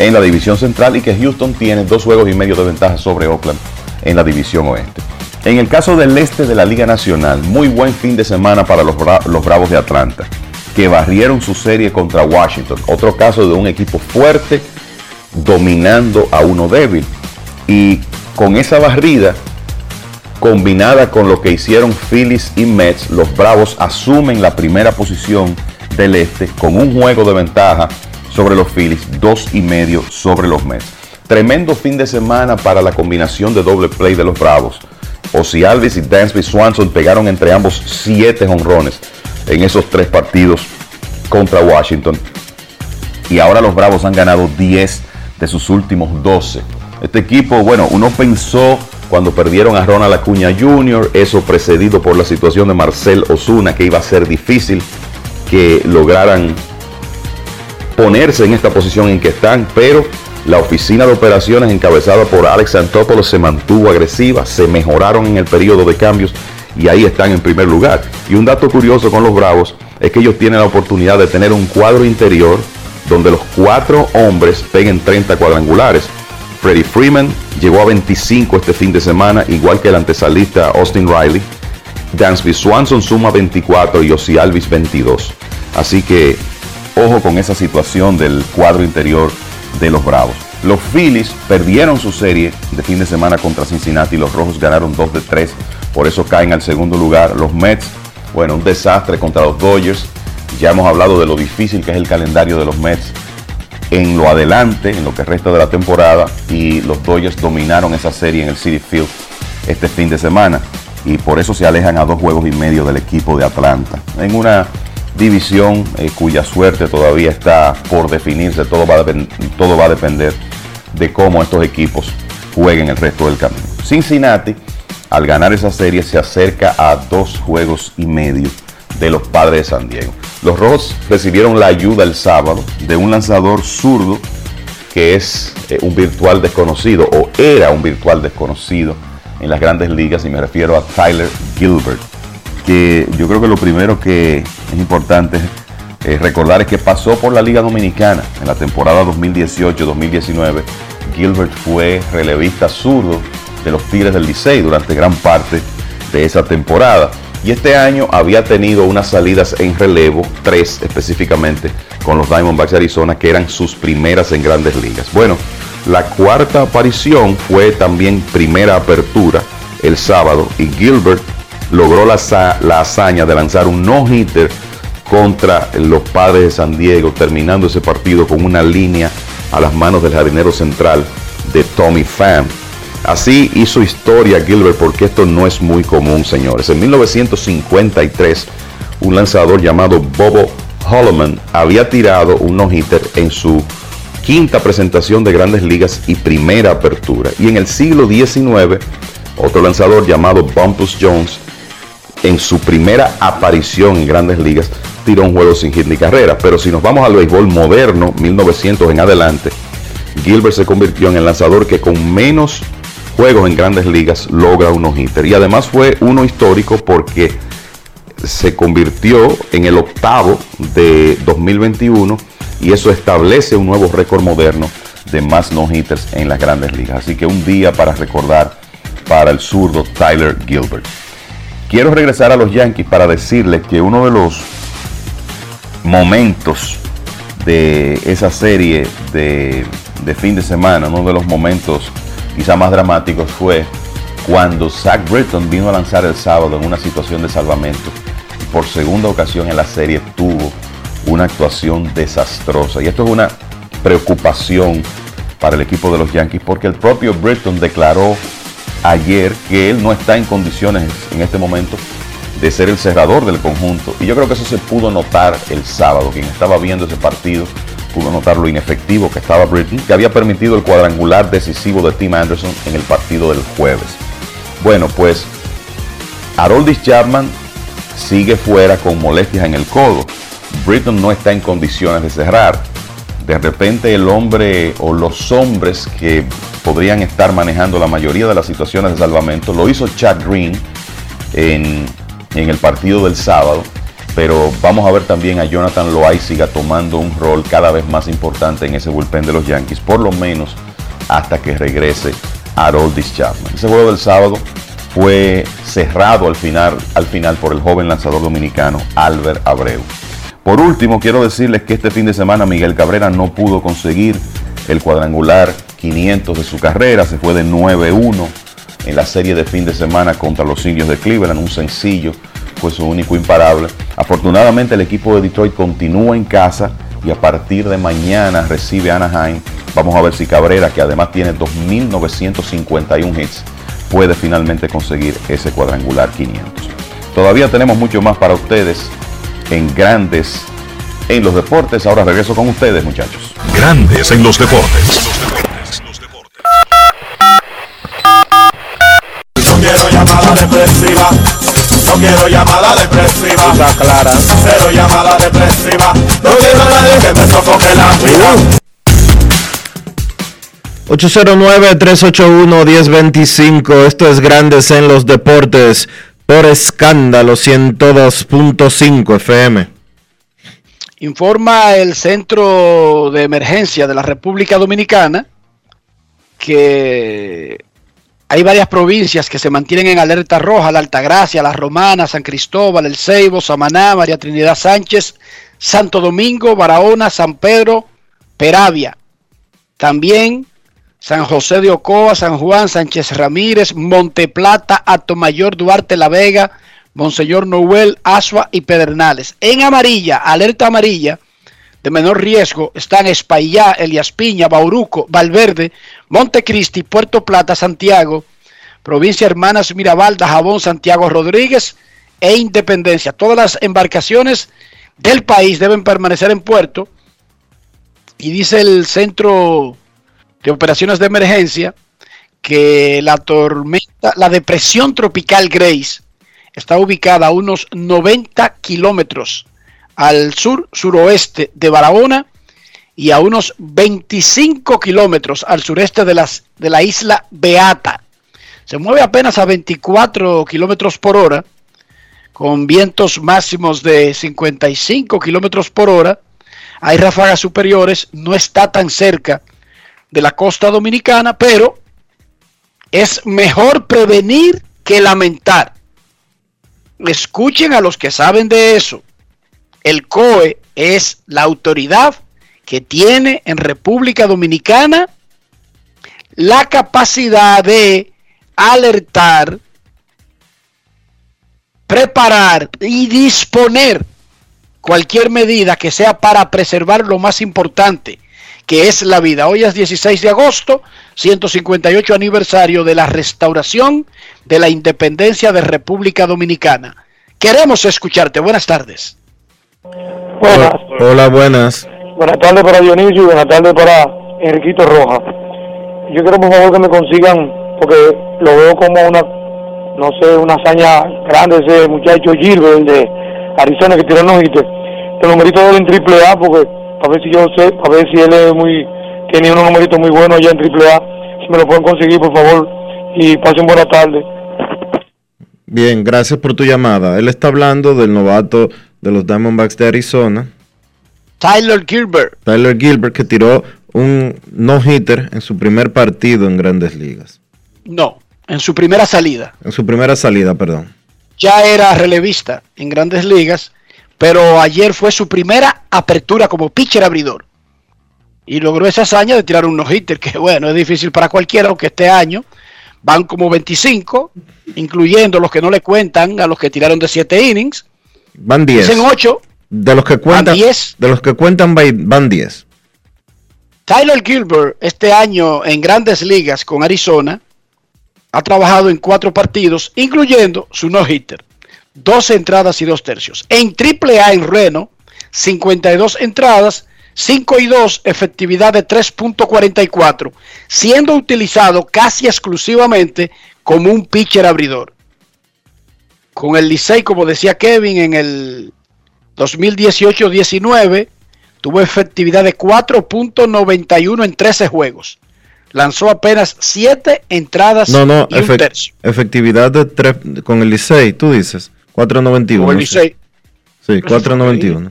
en la división central y que Houston tiene dos juegos y medio de ventaja sobre Oakland en la división oeste. En el caso del este de la Liga Nacional, muy buen fin de semana para los, los Bravos de Atlanta que barrieron su serie contra Washington. Otro caso de un equipo fuerte dominando a uno débil. Y con esa barrida, combinada con lo que hicieron Phillies y Mets, los Bravos asumen la primera posición del este con un juego de ventaja sobre los Phillies, dos y medio sobre los Mets. Tremendo fin de semana para la combinación de doble play de los Bravos. Ozzy Alvis y Dansby Swanson pegaron entre ambos siete honrones en esos tres partidos contra Washington. Y ahora los Bravos han ganado 10 de sus últimos 12. Este equipo, bueno, uno pensó cuando perdieron a Ronald Acuña Jr., eso precedido por la situación de Marcel Osuna, que iba a ser difícil que lograran ponerse en esta posición en que están, pero la oficina de operaciones encabezada por Alex Antopoulos se mantuvo agresiva, se mejoraron en el periodo de cambios y ahí están en primer lugar. Y un dato curioso con los Bravos es que ellos tienen la oportunidad de tener un cuadro interior donde los cuatro hombres peguen 30 cuadrangulares. Freddie Freeman llegó a 25 este fin de semana, igual que el antesalista Austin Riley. Dansby Swanson suma 24 y Ozzy Alvis 22. Así que ojo con esa situación del cuadro interior de los Bravos. Los Phillies perdieron su serie de fin de semana contra Cincinnati. Los Rojos ganaron 2 de 3, por eso caen al segundo lugar. Los Mets, bueno, un desastre contra los Dodgers. Ya hemos hablado de lo difícil que es el calendario de los Mets en lo adelante, en lo que resta de la temporada. Y los Dodgers dominaron esa serie en el City Field este fin de semana. Y por eso se alejan a dos juegos y medio del equipo de Atlanta. En una división eh, cuya suerte todavía está por definirse, todo va, a todo va a depender de cómo estos equipos jueguen el resto del camino. Cincinnati, al ganar esa serie, se acerca a dos juegos y medio de los padres de San Diego. Los Rojos recibieron la ayuda el sábado de un lanzador zurdo que es eh, un virtual desconocido o era un virtual desconocido en las grandes ligas y me refiero a Tyler Gilbert que yo creo que lo primero que es importante eh, recordar es que pasó por la Liga Dominicana en la temporada 2018-2019. Gilbert fue relevista zurdo de los Tigres del Licey durante gran parte de esa temporada. Y este año había tenido unas salidas en relevo, tres específicamente, con los Diamondbacks de Arizona, que eran sus primeras en grandes ligas. Bueno, la cuarta aparición fue también primera apertura el sábado y Gilbert logró la, la hazaña de lanzar un no-hitter contra los padres de San Diego, terminando ese partido con una línea a las manos del jardinero central de Tommy Pham. Así hizo historia Gilbert porque esto no es muy común, señores. En 1953, un lanzador llamado Bobo Holloman había tirado un no-hitter en su quinta presentación de grandes ligas y primera apertura. Y en el siglo XIX, otro lanzador llamado Bumpus Jones, en su primera aparición en grandes ligas, tiró un juego sin hit ni carrera. Pero si nos vamos al béisbol moderno, 1900 en adelante, Gilbert se convirtió en el lanzador que con menos juegos en grandes ligas logra un no-hitter. Y además fue uno histórico porque se convirtió en el octavo de 2021 y eso establece un nuevo récord moderno de más no-hitters en las grandes ligas. Así que un día para recordar para el zurdo Tyler Gilbert. Quiero regresar a los Yankees para decirles que uno de los momentos de esa serie de, de fin de semana, uno de los momentos quizá más dramáticos fue cuando Zach Britton vino a lanzar el sábado en una situación de salvamento. Por segunda ocasión en la serie tuvo una actuación desastrosa. Y esto es una preocupación para el equipo de los Yankees porque el propio Britton declaró ayer que él no está en condiciones en este momento de ser el cerrador del conjunto. Y yo creo que eso se pudo notar el sábado. Quien estaba viendo ese partido pudo notar lo inefectivo que estaba Britton, que había permitido el cuadrangular decisivo de Tim Anderson en el partido del jueves. Bueno, pues Haroldis Chapman sigue fuera con molestias en el codo. Britton no está en condiciones de cerrar. De repente el hombre o los hombres que podrían estar manejando la mayoría de las situaciones de salvamento lo hizo Chad Green en, en el partido del sábado. Pero vamos a ver también a Jonathan Loaiziga tomando un rol cada vez más importante en ese bullpen de los Yankees, por lo menos hasta que regrese Haroldis Chapman. Ese juego del sábado fue cerrado al final, al final por el joven lanzador dominicano Albert Abreu. Por último, quiero decirles que este fin de semana Miguel Cabrera no pudo conseguir el cuadrangular 500 de su carrera, se fue de 9-1 en la serie de fin de semana contra los indios de Cleveland, un sencillo fue su único imparable. Afortunadamente el equipo de Detroit continúa en casa y a partir de mañana recibe Anaheim. Vamos a ver si Cabrera, que además tiene 2.951 hits, puede finalmente conseguir ese cuadrangular 500. Todavía tenemos mucho más para ustedes en Grandes en los Deportes. Ahora regreso con ustedes, muchachos. Grandes en los deportes. No quiero llamada depresiva. No quiero llamada depresiva. Está clara. Cero llamada depresiva. No quiero a nadie que me sofoque la vida. 809-381-1025. Esto es Grandes en los Deportes por escándalo 102.5 FM. Informa el Centro de Emergencia de la República Dominicana que hay varias provincias que se mantienen en alerta roja, la Altagracia, la Romana, San Cristóbal, El Ceibo, Samaná, María Trinidad Sánchez, Santo Domingo, Barahona, San Pedro, Peravia. También San José de Ocoa, San Juan, Sánchez Ramírez, Monteplata, Atomayor, Duarte La Vega, Monseñor Noel, Asua y Pedernales. En amarilla, alerta amarilla, de menor riesgo, están Espaillá, Elias Piña, Bauruco, Valverde, Montecristi, Puerto Plata, Santiago, Provincia Hermanas Mirabal, Dajabón, Santiago Rodríguez e Independencia. Todas las embarcaciones del país deben permanecer en puerto. Y dice el Centro de Operaciones de Emergencia que la tormenta, la depresión tropical Grace está ubicada a unos 90 kilómetros al sur suroeste de Barahona y a unos 25 kilómetros al sureste de, las, de la isla Beata. Se mueve apenas a 24 kilómetros por hora, con vientos máximos de 55 kilómetros por hora. Hay ráfagas superiores, no está tan cerca de la costa dominicana, pero es mejor prevenir que lamentar. Escuchen a los que saben de eso. El COE es la autoridad que tiene en República Dominicana la capacidad de alertar, preparar y disponer cualquier medida que sea para preservar lo más importante, que es la vida. Hoy es 16 de agosto, 158 aniversario de la restauración de la independencia de República Dominicana. Queremos escucharte. Buenas tardes. Buenas. Hola, buenas. Buenas tardes para Dionisio y buenas tardes para Enriquito Roja. Yo quiero por favor que me consigan, porque lo veo como una, no sé, una hazaña grande ese muchacho Gilbert, el de Arizona que tiró no hitter. El numerito de él en triple A, porque a ver si yo sé, a ver si él es muy, tiene unos numeritos muy buenos allá en triple A. Si me lo pueden conseguir, por favor, y pasen buena tarde. Bien, gracias por tu llamada. Él está hablando del novato de los Diamondbacks de Arizona, Tyler Gilbert. Tyler Gilbert, que tiró un no-hitter en su primer partido en grandes ligas. No, en su primera salida. En su primera salida, perdón. Ya era relevista en grandes ligas, pero ayer fue su primera apertura como pitcher abridor. Y logró esa hazaña de tirar un no-hitter, que bueno, es difícil para cualquiera, aunque este año van como 25, incluyendo los que no le cuentan a los que tiraron de 7 innings. Van 10. Dicen 8. De los que cuentan, 10. de los que cuentan van- van 10. Tyler Gilbert este año en grandes ligas con Arizona ha trabajado en cuatro partidos, incluyendo su no-hitter. 12 entradas y dos tercios. En AAA en Reno, 52 entradas, 5 y 2, efectividad de 3.44, siendo utilizado casi exclusivamente como un pitcher abridor. Con el Licey, como decía Kevin, en el 2018-19 tuvo efectividad de 4.91 en 13 juegos. Lanzó apenas 7 entradas No, no, y un tercio. efectividad de tres, con el Licey, tú dices. 4.91. Con el sí. Licey. Sí, 4.91.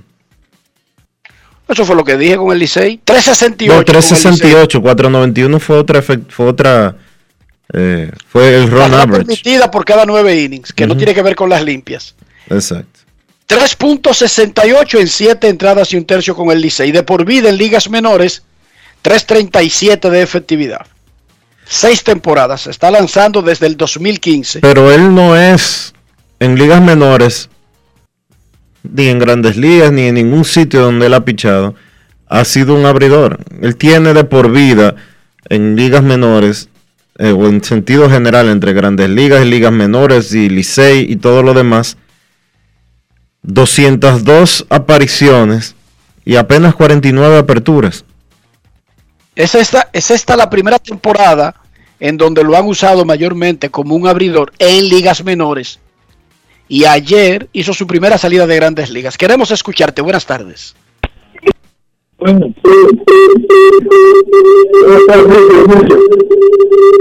Eso fue lo que dije con el Licey. 3.68. No, con el Licey. 3.68, 4.91 fue otra, fue otra, eh, fue el run Carrera average. permitida por cada 9 innings, que no Ujú. tiene que ver con las limpias. Exacto. 3.68 en 7 entradas y un tercio con el Licey. De por vida en ligas menores, 3.37 de efectividad. Seis temporadas. Está lanzando desde el 2015. Pero él no es en ligas menores, ni en grandes ligas, ni en ningún sitio donde él ha pichado, ha sido un abridor. Él tiene de por vida en ligas menores, eh, o en sentido general, entre grandes ligas y ligas menores y Licey y todo lo demás, 202 apariciones y apenas 49 aperturas. Es es esta la primera temporada en donde lo han usado mayormente como un abridor en ligas menores. Y ayer hizo su primera salida de grandes ligas. Queremos escucharte. Buenas tardes.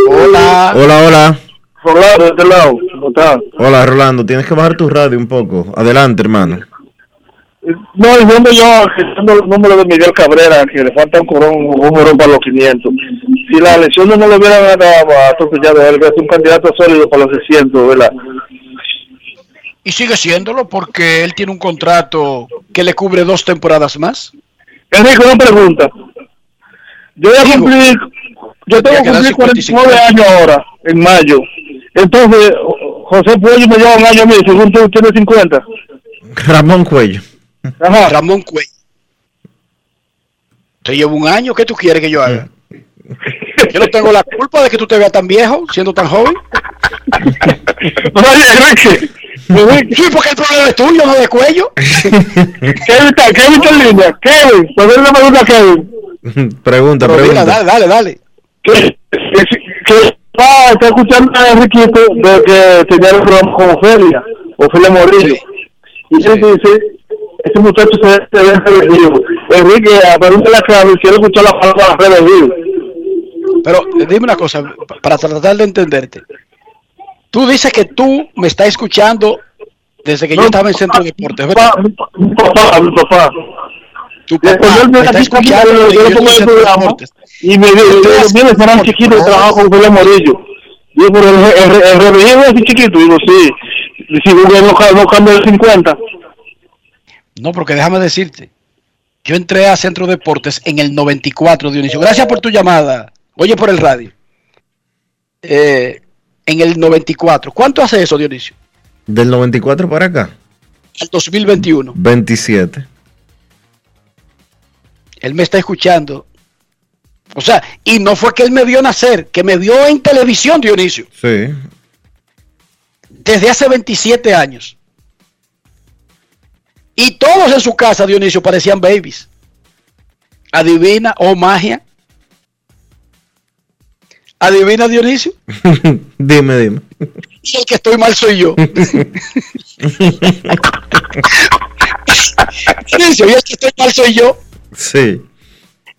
Hola. Hola, hola. Rolando, de este lado, ¿cómo estás? Hola, Rolando. Tienes que bajar tu radio un poco. Adelante, hermano. No, el nombre yo, gestionando el número de Miguel Cabrera, que le falta un corón, un número para los 500. Si la elección no le hubieran dado a atropellado, él es un candidato sólido para los 600, ¿verdad? Y sigue siéndolo porque él tiene un contrato que le cubre dos temporadas más. Enrique, una pregunta. Yo voy a cumplir, yo tengo que cumplir 55 49 años ahora, en mayo. Entonces, José Puello me lleva un año a mí, según tú tienes 50. Ramón Cuello. Ramón Cuello. Te llevo un año, ¿qué tú quieres que yo haga? Yo no tengo la culpa de que tú te veas tan viejo, siendo tan joven. Enrique, Sí, porque el problema es tuyo, no de cuello. Kevin está, Kevin está en línea. Kevin, pues una pregunta a Kevin. pregunta, Pero mira, pregunta. dale, dale, dale. que, que, que ah, está escuchando a Enriquito de que tenía el programa con Ofelia, Ofelia Morillo. Y él dice, ese muchacho se, se ve revertido. Enrique, a pregunta la clave, quiero escuchar la palabra revertido. Pero eh, dime una cosa, pa- para tratar de entenderte. Tú dices que tú me estás escuchando desde que yo estaba en Centro de Deportes, ¿verdad? Mi papá, mi papá. Tu Cuando papá él me me está escuchando yo que lo yo pongo el Centro de programa Deportes. y me viene serán chiquito y trabajo con Ofelia Morillo. Yo, pero el, el, el así chiquito. Digo, sí. Si no, no cambia el 50. No, porque déjame decirte. Yo entré a Centro Deportes en el 94, Dionisio. Gracias por tu llamada. Oye, por el radio. Eh, en el 94. ¿Cuánto hace eso, Dionisio? Del 94 para acá. Al 2021. 27. Él me está escuchando. O sea, y no fue que él me vio nacer, que me vio en televisión, Dionisio. Sí. Desde hace 27 años. Y todos en su casa, Dionisio, parecían babies. Adivina, o magia. Adivina, Dionisio. dime, dime. Y el que estoy mal soy yo. Dionisio, y el que estoy mal soy yo. sí.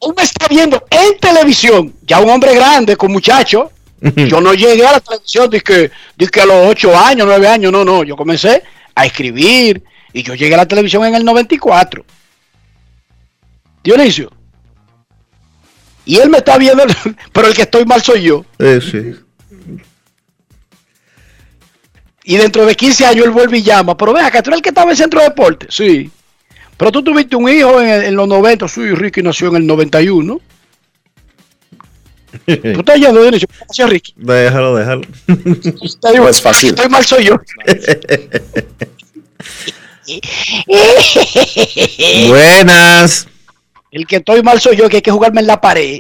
Él me está viendo en televisión, ya un hombre grande con muchacho. Yo no llegué a la televisión dizque, dizque a los 8 años, 9 años, no, no. Yo comencé a escribir y yo llegué a la televisión en el 94. Dionisio. Y él me está viendo, pero el que estoy mal soy yo. Eh, sí. Y dentro de 15 años él vuelve y llama. Pero ven acá, tú eres el que estaba en centro de deporte. Sí. Pero tú tuviste un hijo en, en los 90. Sí, Ricky nació en el 91. Tú estás yendo. ¿Cómo hacía Ricky? Déjalo, déjalo. Te digo, es fácil. el que Estoy mal soy yo. Buenas. El que estoy mal soy yo, que hay que jugarme en la pared.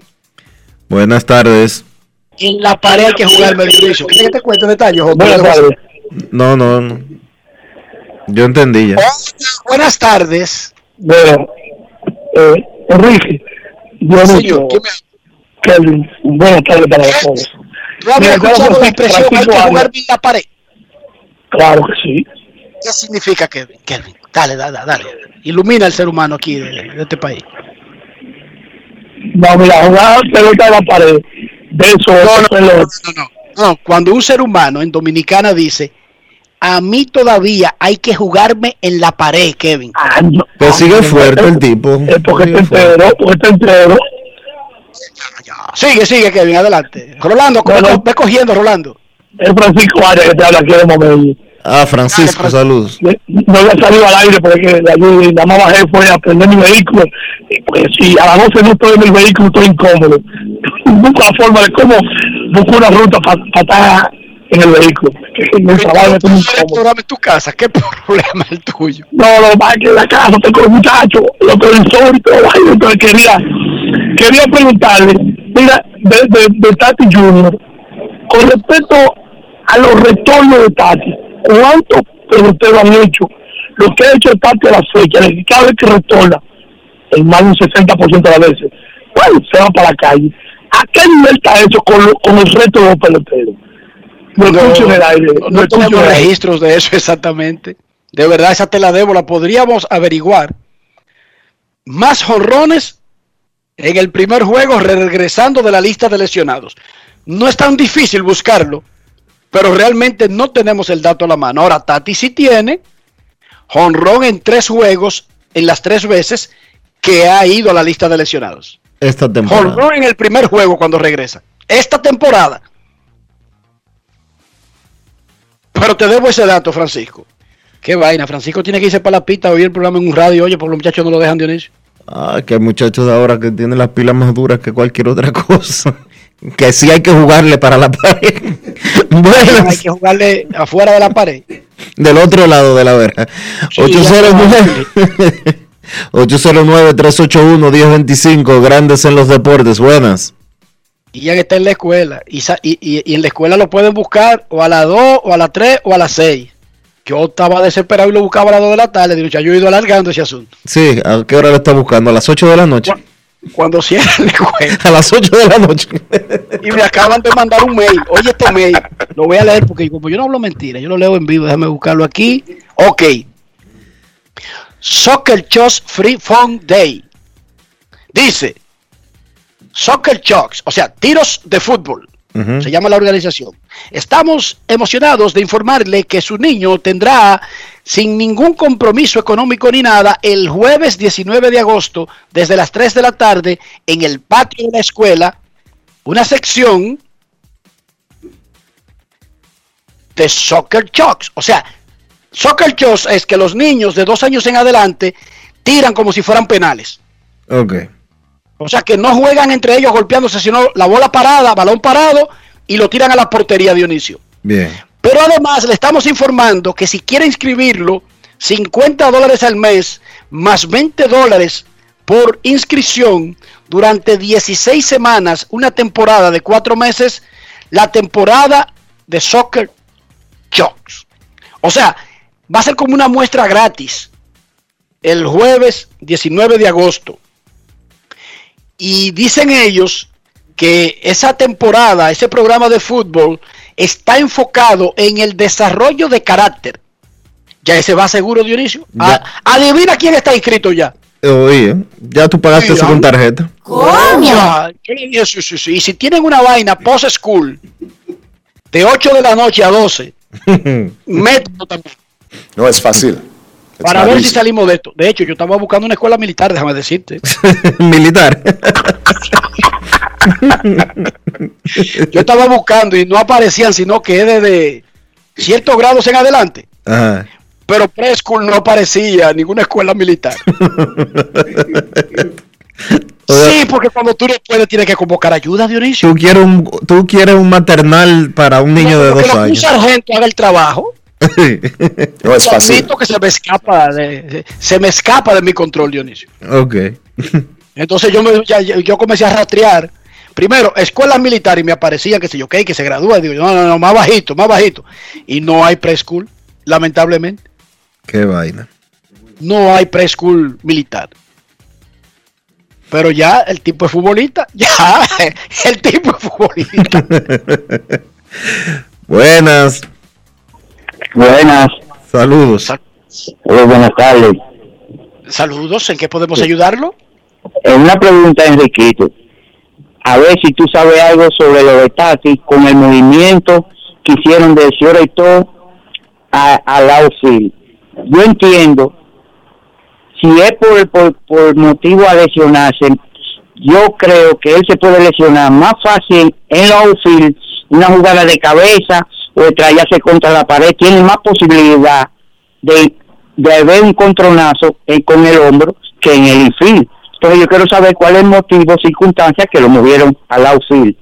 Buenas tardes. En la pared hay que jugarme, Dionisio. ¿Quieres que te cuente detalles? José? Buenas tardes. No, no, no. Yo entendí ya. Buenas tardes. Bueno, eh, Enrique, Dionisio, Señor, ¿quién Kevin, buenas tardes para todos. ¿Tú habías Mira, escuchado yo la expresión hay que jugarme en la pared? Claro que sí. ¿Qué significa, Kevin? Kevin, dale, dale, dale. Ilumina al ser humano aquí de, de este país. No, mira, jugar pelota de la pared, de eso, No, no, pelota. no, no, no. No, cuando un ser humano en Dominicana dice, a mí todavía hay que jugarme en la pared, Kevin. Ah, no. Pues sigue fuerte el tipo. Es porque está entero, porque está entero. Sigue, sigue, Kevin, adelante. Rolando, ve cogiendo, Rolando. Es Francisco Arias que te habla aquí de momento. Ah, Francisco, saludos. No había salido al aire porque la, la más bajé fue a prender mi vehículo. Y Porque si a las 12 no estoy en el vehículo, estoy incómodo. Busco la forma de cómo busco una ruta para estar en el vehículo. Que en el trabajo estoy incómodo. En tu casa, ¿qué problema es el tuyo? No, no, más que en la casa tengo el muchacho, los televisores y todo. Ay, Entonces quería, quería preguntarle, mira, de, de, de Tati Junior, con respecto a los retornos de Tati, ¿cuántos peloteros han hecho? Lo que ha hecho Tati a la fecha, de que cada vez que retorna, en más de un 60% de las veces, bueno, se va para la calle. ¿A qué nivel está hecho con, lo- con el resto de los peloteros? Lo escucho en el aire, No, tenemos aire. registros de eso exactamente. De verdad, esa te la debo, la podríamos averiguar. Más jonrones en el primer juego regresando de la lista de lesionados. No es tan difícil buscarlo, pero realmente no tenemos el dato a la mano. Ahora, Tati sí tiene jonrón en tres juegos, en las tres veces que ha ido a la lista de lesionados. Esta temporada. Jonrón en el primer juego cuando regresa. Esta temporada. Pero te debo ese dato, Francisco. Qué vaina. Francisco tiene que irse para la pista oír el programa en un radio. Oye, por los muchachos no lo dejan, Dionisio. Ah, que hay muchachos de ahora que tienen las pilas más duras que cualquier otra cosa. Que sí hay que jugarle para la pared. Bueno, Hay que jugarle afuera de la pared. del otro lado de la verja. Sí, 809 809-381-1025, grandes en los deportes, buenas. Y ya que está en la escuela. Y, y- y en la escuela lo pueden buscar o a las 2, o a las 3, o a las 6. Yo estaba desesperado y lo buscaba a las 2 de la tarde. Digo, ya yo he ido alargando ese asunto. Sí, ¿a qué hora lo está buscando? ¿A las 8 de la noche? Cuando cierra la escuela. A las 8 de la noche. Y me acaban de mandar un mail. Oye, este mail. Lo voy a leer porque como yo no hablo mentira, yo lo leo en vivo. Déjame buscarlo aquí. Ok. Soccer Choice Free Fun Day. Dice. Soccer Choice, o sea, tiros de fútbol. Se llama la organización. Estamos emocionados de informarle que su niño tendrá, sin ningún compromiso económico ni nada, el jueves 19 de agosto, desde las 3 de la tarde, en el patio de la escuela, una sección de Soccer Chocks. O sea, Soccer Chocks es que los niños de dos años en adelante tiran como si fueran penales. Ok. O sea, que no juegan entre ellos golpeándose, sino la bola parada, balón parado, y lo tiran a la portería, Dionisio. Bien. Pero además le estamos informando que si quiere inscribirlo, 50 dólares al mes más 20 dólares por inscripción durante 16 semanas, una temporada de cuatro meses, la temporada de Soccer Jocks. O sea, va a ser como una muestra gratis el jueves 19 de agosto. Y dicen ellos que esa temporada, ese programa de fútbol, está enfocado en el desarrollo de carácter. Ya ese va seguro, Dionisio. A- adivina quién está inscrito ya. Oye, ya tú pagaste eso con tarjeta. Sí, sí, sí. Y si tienen una vaina post school de 8 de la noche a 12, mételo también. No es fácil. Para ver si salimos de esto. De hecho, yo estaba buscando una escuela militar, déjame decirte. Militar. Yo estaba buscando y no aparecían, sino que es desde ciertos grados en adelante. Ajá. Pero preschool no aparecía ninguna escuela militar. Sí, porque cuando tú no puedes, tienes que convocar ayuda, Dionisio. Tú quieres un, tú quieres un maternal para un niño de dos lo que un años. sargento haga el trabajo. No es fácil. Que se me escapa de, se me escapa de mi control, Dionisio. Ok. Entonces yo me, ya- yo comencé a rastrear. Primero, escuelas militares y me aparecían que se yo, ok, que se gradúa. Digo, no, no, no, más bajito, más bajito. Y no hay preschool, lamentablemente. Qué vaina. No hay preschool militar. Pero ya el tipo es futbolista, ya el tipo es futbolista. Buenas. Buenas. Saludos. Hola, buenas tardes. Saludos, ¿en qué podemos ayudarlo? Eh, una pregunta, Enriquito. A ver si tú sabes algo sobre los de Tati con el movimiento que hicieron de todo a, al outfield. Yo entiendo, si es por, por, por motivo a lesionarse, yo creo que él se puede lesionar más fácil en outfield, una jugada de cabeza o estrellarse contra la pared, tiene más posibilidad de, de ver un contronazo eh, con el hombro que en el infield. Entonces yo quiero saber cuál es el motivo, circunstancia que lo movieron al outfield.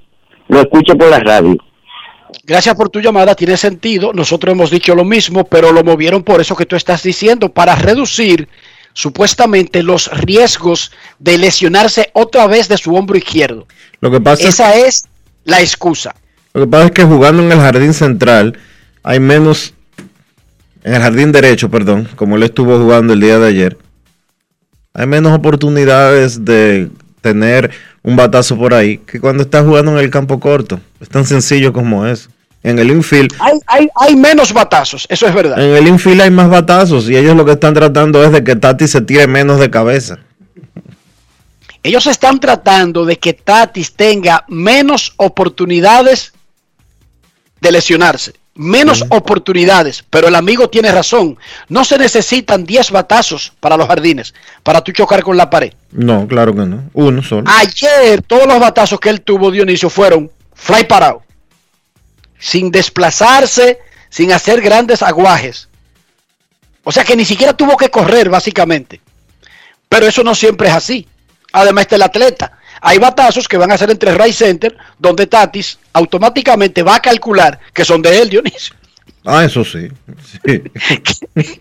Lo escucho por la radio. Gracias por tu llamada, tiene sentido. Nosotros hemos dicho lo mismo, pero lo movieron por eso que tú estás diciendo, para reducir supuestamente los riesgos de lesionarse otra vez de su hombro izquierdo. Lo que pasa es Esa es la excusa. Lo que pasa es que jugando en el jardín central hay menos, en el jardín derecho, perdón, como él estuvo jugando el día de ayer, hay menos oportunidades de tener un batazo por ahí que cuando está jugando en el campo corto. Es tan sencillo como eso. En el infield, Hay, hay, hay menos batazos, eso es verdad. en el infield hay más batazos y ellos lo que están tratando es de que Tati se tire menos de cabeza. Ellos están tratando de que Tatis tenga menos oportunidades de lesionarse. Menos oportunidades, pero el amigo tiene razón. No se necesitan 10 batazos para los jardines, para tú chocar con la pared. No, claro que no. Uno solo. Ayer todos los batazos que él tuvo, Dionisio, fueron fly parado. Sin desplazarse, sin hacer grandes aguajes. O sea que ni siquiera tuvo que correr, básicamente. Pero eso no siempre es así. Además está el atleta. Hay batazos que van a ser entre right center, donde Tatis automáticamente va a calcular que son de él, Dionisio. Ah, eso sí. Sí.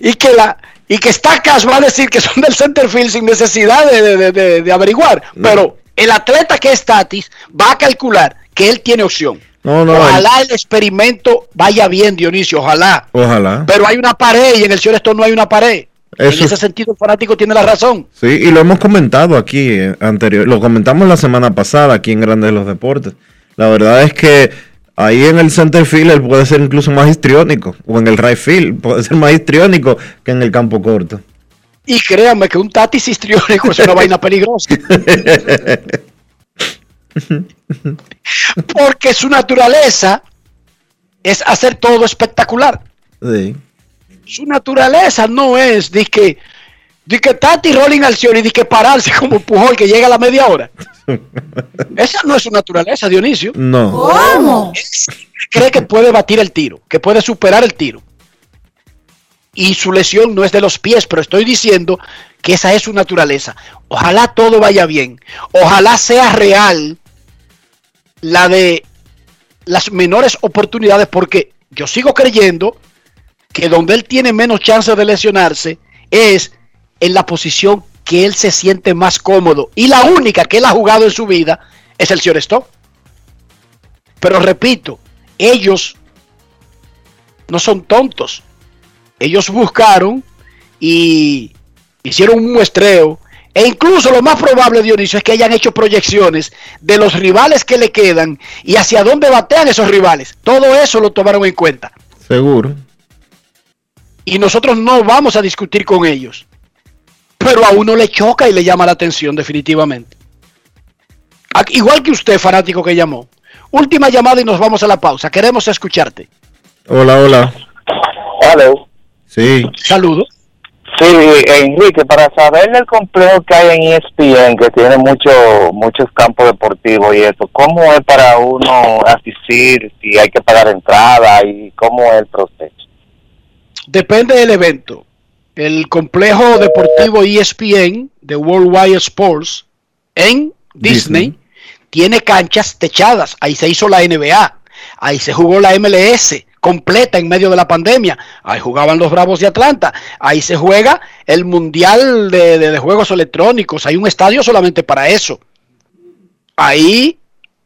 Y que, la, y que Stacas va a decir que son del center field sin necesidad de, de- de- de averiguar. Pero el atleta que es Tatis va a calcular que él tiene opción. No, no. Ojalá el experimento vaya bien, Dionisio, ojalá. Ojalá. Pero hay una pared y en el shortstop no hay una pared. Eso- En ese sentido, el fanático tiene la razón. Sí, y lo hemos comentado aquí eh, anterior, lo comentamos la semana pasada aquí en Grandes de los Deportes. La verdad es que ahí en el center field él puede ser incluso más histriónico, o en el right field puede ser más histriónico que en el campo corto. Y créanme que un tatis histriónico es una vaina peligrosa. Porque su naturaleza es hacer todo espectacular. Sí. Su naturaleza no es de que, de que Tati rolling al y de que pararse como Pujol que llega a la media hora. Esa no es su naturaleza, Dionisio. No. ¿Cómo? Cree que puede batir el tiro, que puede superar el tiro. Y su lesión no es de los pies, pero estoy diciendo que esa es su naturaleza. Ojalá todo vaya bien. Ojalá sea real la de las menores oportunidades, porque yo sigo creyendo que donde él tiene menos chance de lesionarse es en la posición que él se siente más cómodo. Y la única que él ha jugado en su vida es el shortstop. Pero repito, ellos no son tontos. Ellos buscaron y hicieron un muestreo. E incluso lo más probable, Dionisio, es que hayan hecho proyecciones de los rivales que le quedan y hacia dónde batean esos rivales. Todo eso lo tomaron en cuenta. Seguro. Y nosotros no vamos a discutir con ellos. Pero a uno le choca y le llama la atención definitivamente. Igual que usted, fanático que llamó. Última llamada y nos vamos a la pausa. Queremos escucharte. Hola, hola. Hello. Sí. Saludos. Sí, Enrique, para saber el complejo que hay en ESPN, que tiene mucho, muchos campos deportivos y eso, ¿cómo es para uno asistir, si hay que pagar entrada y cómo es el proceso? Depende del evento. El complejo deportivo ESPN de Worldwide Sports en Disney, tiene canchas techadas. Ahí se hizo la NBA. Ahí se jugó la MLS completa en medio de la pandemia. Ahí jugaban los Bravos de Atlanta. Ahí se juega el Mundial de, de- de Juegos Electrónicos. Hay un estadio solamente para eso. Ahí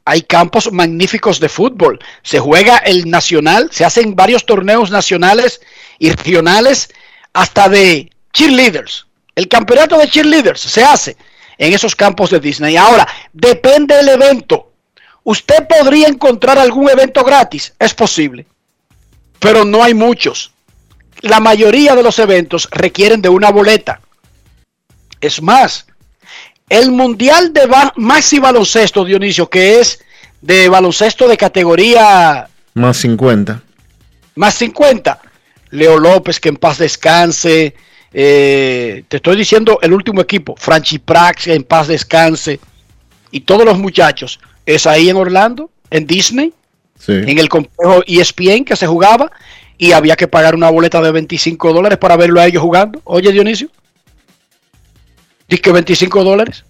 hay campos magníficos de fútbol. Se juega el nacional, se hacen varios torneos nacionales y regionales, hasta de cheerleaders. El campeonato de cheerleaders se hace en esos campos de Disney. Ahora, depende del evento. Usted podría encontrar algún evento gratis, es posible, pero no hay muchos. La mayoría de los eventos requieren de una boleta. Es más, el Mundial de Maxi Baloncesto, Dionisio, que es de baloncesto de categoría Más 50. más 50. Leo López, que en paz descanse. Eh, te estoy diciendo el último equipo. Franchi Prax, que en paz descanse. Y todos los muchachos. Es ahí en Orlando, en Disney, Sí. en el complejo ESPN que se jugaba. Y había que pagar una boleta de 25 dólares para verlo a ellos jugando. Oye, Dionisio. Que 25 dólares.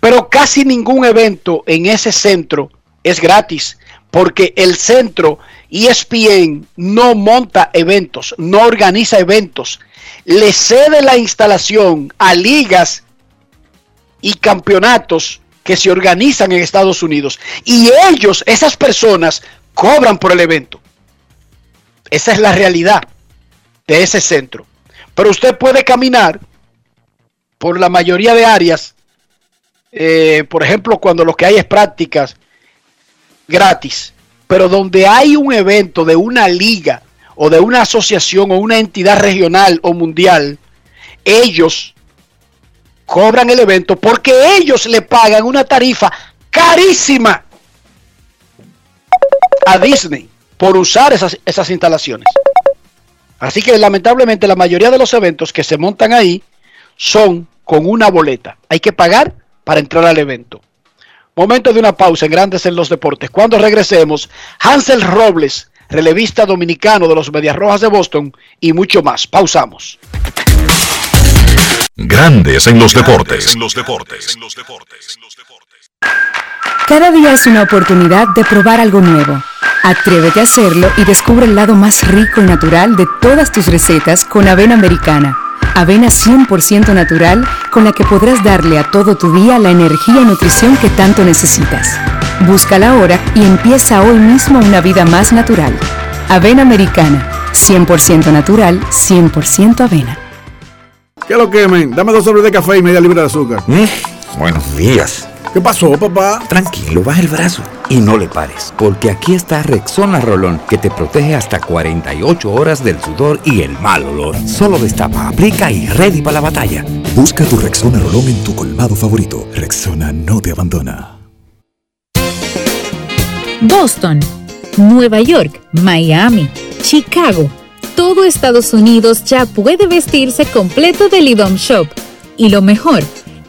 Pero casi ningún evento en ese centro es gratis, porque el centro ESPN no monta eventos, no organiza eventos, le cede la instalación a ligas y campeonatos que se organizan en Estados Unidos. Y ellos, esas personas, cobran por el evento. Esa es la realidad de ese centro. Pero usted puede caminar por la mayoría de áreas, eh, por ejemplo, cuando lo que hay es prácticas, gratis, pero donde hay un evento de una liga o de una asociación o una entidad regional o mundial, ellos cobran el evento porque ellos le pagan una tarifa carísima a Disney por usar esas, esas instalaciones. Así que lamentablemente la mayoría de los eventos que se montan ahí son con una boleta. Hay que pagar para entrar al evento. Momento de una pausa en Grandes en los Deportes. Cuando regresemos, Hansel Robles, relevista dominicano de los Medias Rojas de Boston y mucho más. Pausamos. Grandes en los deportes. Cada día es una oportunidad de probar algo nuevo. Atrévete a hacerlo y descubre el lado más rico y natural de todas tus recetas con avena americana. Avena 100% natural con la que podrás darle a todo tu día la energía y nutrición que tanto necesitas. Búscala ahora y empieza hoy mismo una vida más natural. Avena americana, 100% natural, 100% avena. ¿Qué lo quemen? Dame dos sobres de café y media libra de azúcar. Buenos días. ¿Qué pasó, papá? Tranquilo, baja el brazo y no le pares, porque aquí está Rexona Rolón, que te protege hasta 48 horas del sudor y el mal olor. Solo destapa, aplica y ready para la batalla. Busca tu Rexona Rolón en tu colmado favorito. Rexona no te abandona. Boston, Nueva York, Miami, Chicago. Todo Estados Unidos ya puede vestirse completo del IDOM Shop. Y lo mejor,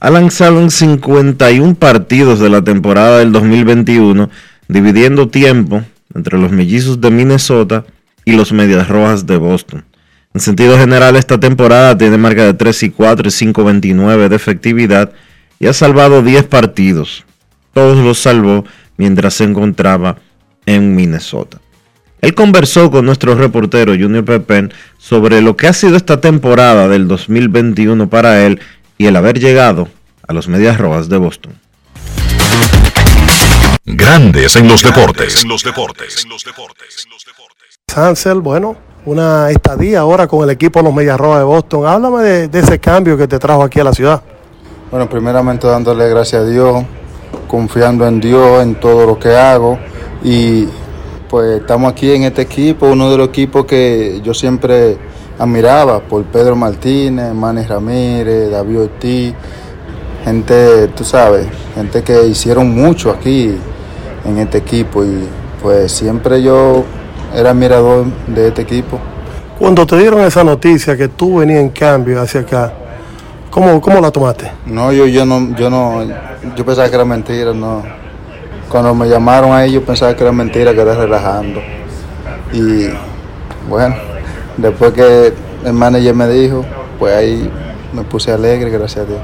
ha lanzado en 51 partidos de la temporada del 2021, dividiendo tiempo entre los mellizos de Minnesota y los Medias Rojas de Boston. En sentido general, esta temporada tiene marca de 3 y 4 y 5.29 de efectividad y ha salvado 10 partidos. Todos los salvó mientras se encontraba en Minnesota. Él conversó con nuestro reportero Junior Pepen sobre lo que ha sido esta temporada del 2021 para él y el haber llegado a los Medias Rojas de Boston. Grandes en los deportes. Hansel, bueno, una estadía ahora con el equipo de los Medias Rojas de Boston. Háblame de, de ese cambio que te trajo aquí a la ciudad. Bueno, primeramente dándole gracias a Dios, confiando en Dios en todo lo que hago y pues estamos aquí en este equipo, uno de los equipos que yo siempre admiraba por Pedro Martínez, Manny Ramírez, David Ortiz, gente, tú sabes, gente que hicieron mucho aquí en este equipo y pues siempre yo era admirador de este equipo. Cuando te dieron esa noticia que tú venías en cambio hacia acá, ¿cómo, cómo la tomaste? No, yo, yo no, yo no, yo pensaba que era mentira, no. Cuando me llamaron a ellos pensaba que era mentira, que era relajando. Y bueno, después que el manager me dijo, pues ahí me puse alegre, gracias a Dios.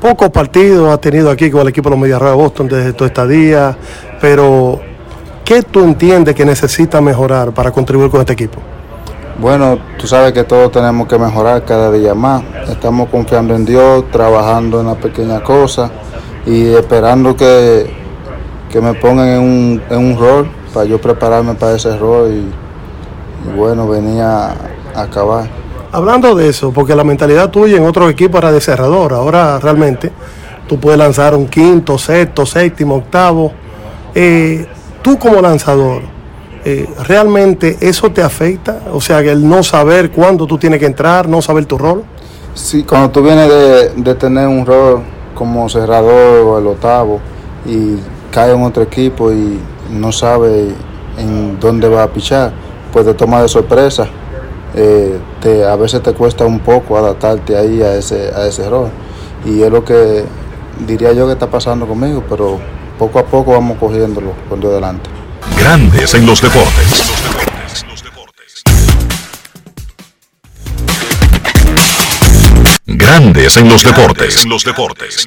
Pocos partidos has tenido aquí con el equipo de los Medias Rojas de Boston desde tu estadía, pero ¿qué tú entiendes que necesita mejorar para contribuir con este equipo? Bueno, tú sabes que todos tenemos que mejorar cada día más. Estamos confiando en Dios, trabajando en las pequeñas cosas y esperando que, que me pongan en un, en un rol para yo prepararme para ese rol y bueno, venía a acabar. Hablando de eso, porque la mentalidad tuya en otro equipo era de cerrador, ahora realmente tú puedes lanzar un quinto, sexto, séptimo, octavo. Eh, tú como lanzador, eh, ¿realmente eso te afecta? O sea, el no saber cuándo tú tienes que entrar, no saber tu rol. Sí, cuando tú vienes de, de tener un rol como cerrador o el octavo y cae en otro equipo y no sabe en dónde va a pichar, pues te toma de sorpresa. Eh, te, a veces te cuesta un poco adaptarte ahí a ese, a ese rol. Y es lo que diría yo que está pasando conmigo, pero poco a poco vamos cogiéndolo por Dios delante. Grandes en los deportes. Grandes en los deportes. los deportes.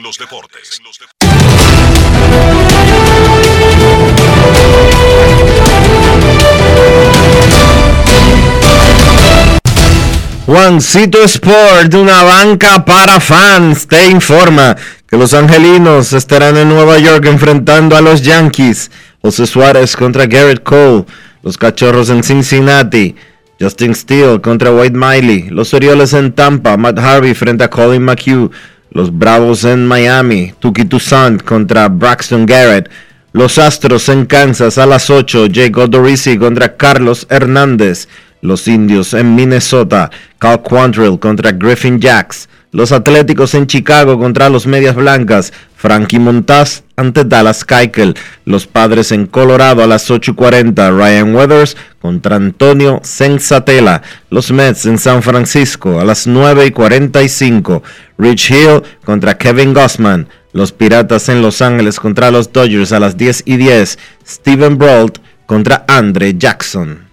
Juancito Sport, una banca para fans, te informa que los angelinos estarán en Nueva York enfrentando a los Yankees. José Suárez contra Garrett Cole. Los cachorros en Cincinnati. Justin Steele contra Wade Miley. Los Orioles en Tampa. Matt Harvey frente a Colin McHugh. Los Bravos en Miami. Tuki Toussaint contra Braxton Garrett. Los Astros en Kansas a las 8. Jake Odorizzi contra Carlos Hernández. Los Indios en Minnesota. Cal Quantrill contra Griffin Jacks. Los Atléticos en Chicago contra los Medias Blancas. Frankie Montaz ante Dallas Keuchel. Los Padres en Colorado a las 8.40. Ryan Weathers contra Antonio Sensatela. Los Mets en San Francisco a las 9.45. Rich Hill contra Kevin Gossman. Los Piratas en Los Ángeles contra los Dodgers a las 10 y 10. Steven Brault contra Andre Jackson.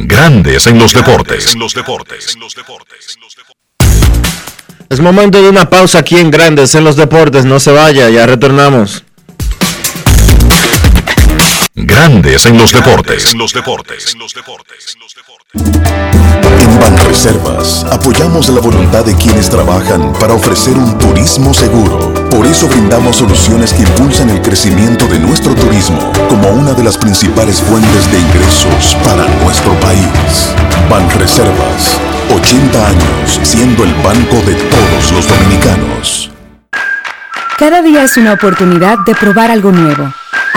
Grandes en los deportes. Es momento de una pausa aquí en Grandes en los deportes. No se vaya, ya retornamos. Grandes en los deportes. En Banreservas apoyamos la voluntad de quienes trabajan para ofrecer un turismo seguro. Por eso brindamos soluciones que impulsan el crecimiento de nuestro turismo como una de las principales fuentes de ingresos para nuestro país. Banreservas, 80 años siendo el banco de todos los dominicanos. Cada día es una oportunidad de probar algo nuevo.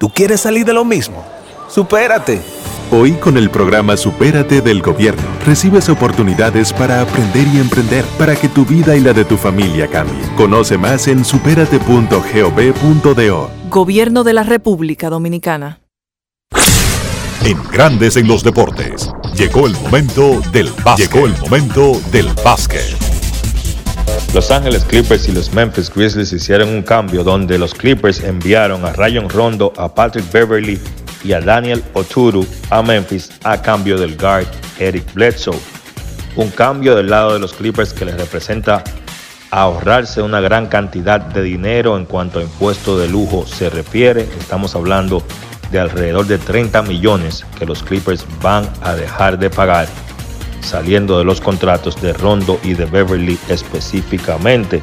¿Tú quieres salir de lo mismo? ¡Supérate! Hoy con el programa Supérate del Gobierno recibes oportunidades para aprender y emprender para que tu vida y la de tu familia cambie. Conoce más en superate.gov.do. Gobierno de la República Dominicana. En Grandes en los deportes. Llegó el momento del básquet. Llegó el momento del básquet. Los Ángeles Clippers y los Memphis Grizzlies hicieron un cambio donde los Clippers enviaron a Rayon Rondo, a Patrick Beverly y a Daniel Oturu a Memphis a cambio del guard Eric Bledsoe. Un cambio del lado de los Clippers que les representa ahorrarse una gran cantidad de dinero en cuanto a impuesto de lujo se refiere. Estamos hablando de alrededor de 30 millones que los Clippers van a dejar de pagar saliendo de los contratos de Rondo y de Beverly específicamente.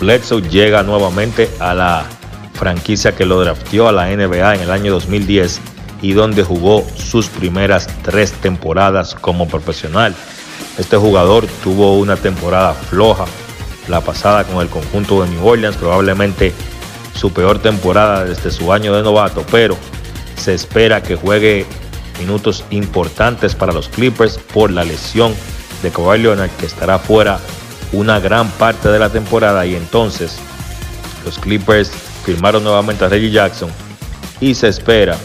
Bledsoe llega nuevamente a la franquicia que lo drafteó a la NBA en el año 2010 y donde jugó sus primeras tres temporadas como profesional. Este jugador tuvo una temporada floja, la pasada con el conjunto de New Orleans, probablemente su peor temporada desde su año de novato, pero se espera que juegue minutos importantes para los Clippers por la lesión de Kawhi Leonard que estará fuera una gran parte de la temporada y entonces los Clippers firmaron nuevamente a Reggie Jackson y se espera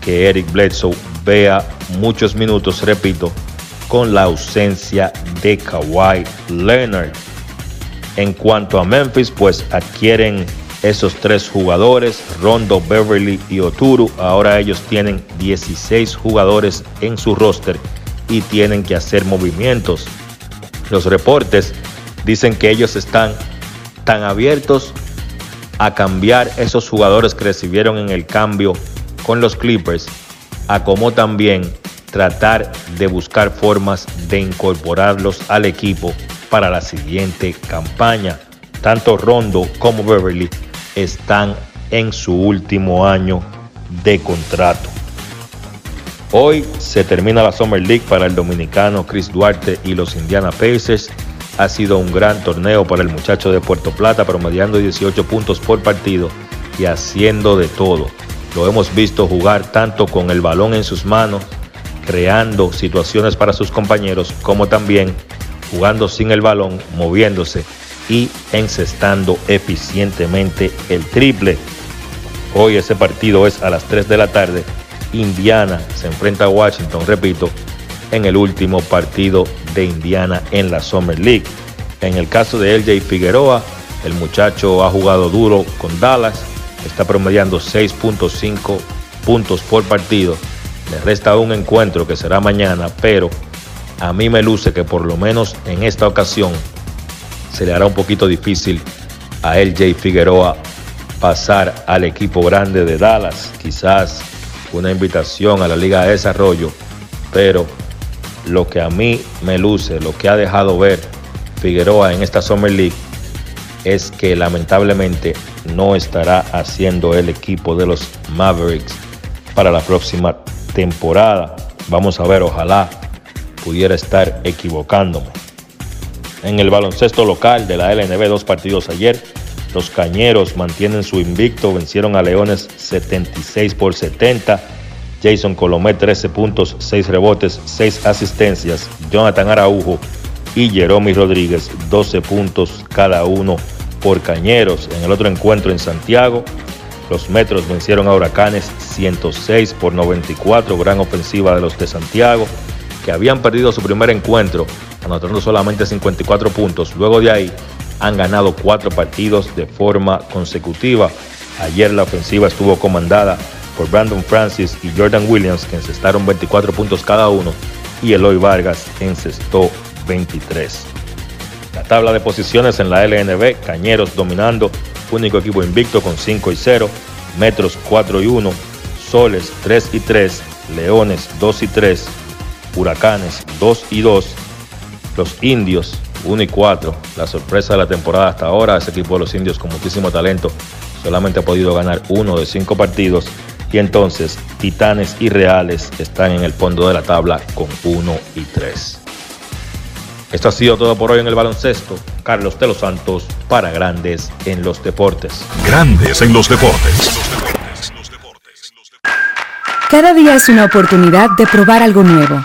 que Eric Bledsoe vea muchos minutos, repito, con la ausencia de Kawhi Leonard. En cuanto a Memphis, pues adquieren esos tres jugadores, Rondo, Beverly y Oturu. Ahora ellos tienen 16 jugadores en su roster y tienen que hacer movimientos. Los reportes dicen que ellos están tan abiertos a cambiar esos jugadores que recibieron en el cambio con los Clippers, a como también tratar de buscar formas de incorporarlos al equipo para la siguiente campaña. Tanto Rondo como Beverly están en su último año de contrato. Hoy se termina la Summer League para el dominicano Chris Duarte y los Indiana Pacers. Ha sido un gran torneo para el muchacho de Puerto Plata, promediando 18 puntos por partido y haciendo de todo. Lo hemos visto jugar tanto con el balón en sus manos, creando situaciones para sus compañeros, como también jugando sin el balón, moviéndose y encestando eficientemente el triple. Hoy ese partido es a las 3 de la tarde. Indiana se enfrenta a Washington, repito, en el último partido de Indiana en la Summer League. En el caso de LJ Figueroa, el muchacho ha jugado duro con Dallas, está promediando 6.5 puntos por partido. Le resta un encuentro que será mañana, pero a mí me luce que por lo menos en esta ocasión se le hará un poquito difícil a LJ Figueroa pasar al equipo grande de Dallas. Quizás una invitación a la Liga de Desarrollo, pero lo que a mí me luce, lo que ha dejado ver Figueroa en esta Summer League es que lamentablemente no estará haciendo el equipo de los Mavericks para la próxima temporada. Vamos a ver, ojalá pudiera estar equivocándome. En el baloncesto local de la LNB, dos partidos ayer, los Cañeros mantienen su invicto, vencieron a Leones 76 por 70. Jason Colomé 13 puntos, 6 rebotes, 6 asistencias. Jonathan Araujo y Jeromy Rodríguez 12 puntos cada uno por Cañeros. En el otro encuentro en Santiago, los Metros vencieron a Huracanes 106 por 94, gran ofensiva de los de Santiago, que habían perdido su primer encuentro anotando solamente 54 puntos. Luego de ahí han ganado cuatro partidos de forma consecutiva. Ayer la ofensiva estuvo comandada por Brandon Francis y Jordan Williams, que encestaron 24 puntos cada uno, y Eloy Vargas encestó 23. La tabla de posiciones en la LNB, Cañeros dominando, único equipo invicto con 5 y 0, Metros 4 y 1, Soles 3 y 3, Leones 2 y 3, Huracanes 2 y 2, los indios 1 y 4. La sorpresa de la temporada hasta ahora, ese equipo de los indios con muchísimo talento solamente ha podido ganar uno de cinco partidos. Y entonces Titanes y Reales están en el fondo de la tabla con 1 y 3. Esto ha sido todo por hoy en el baloncesto. Carlos de los Santos para Grandes en los Deportes. Grandes en los Deportes. Cada día es una oportunidad de probar algo nuevo.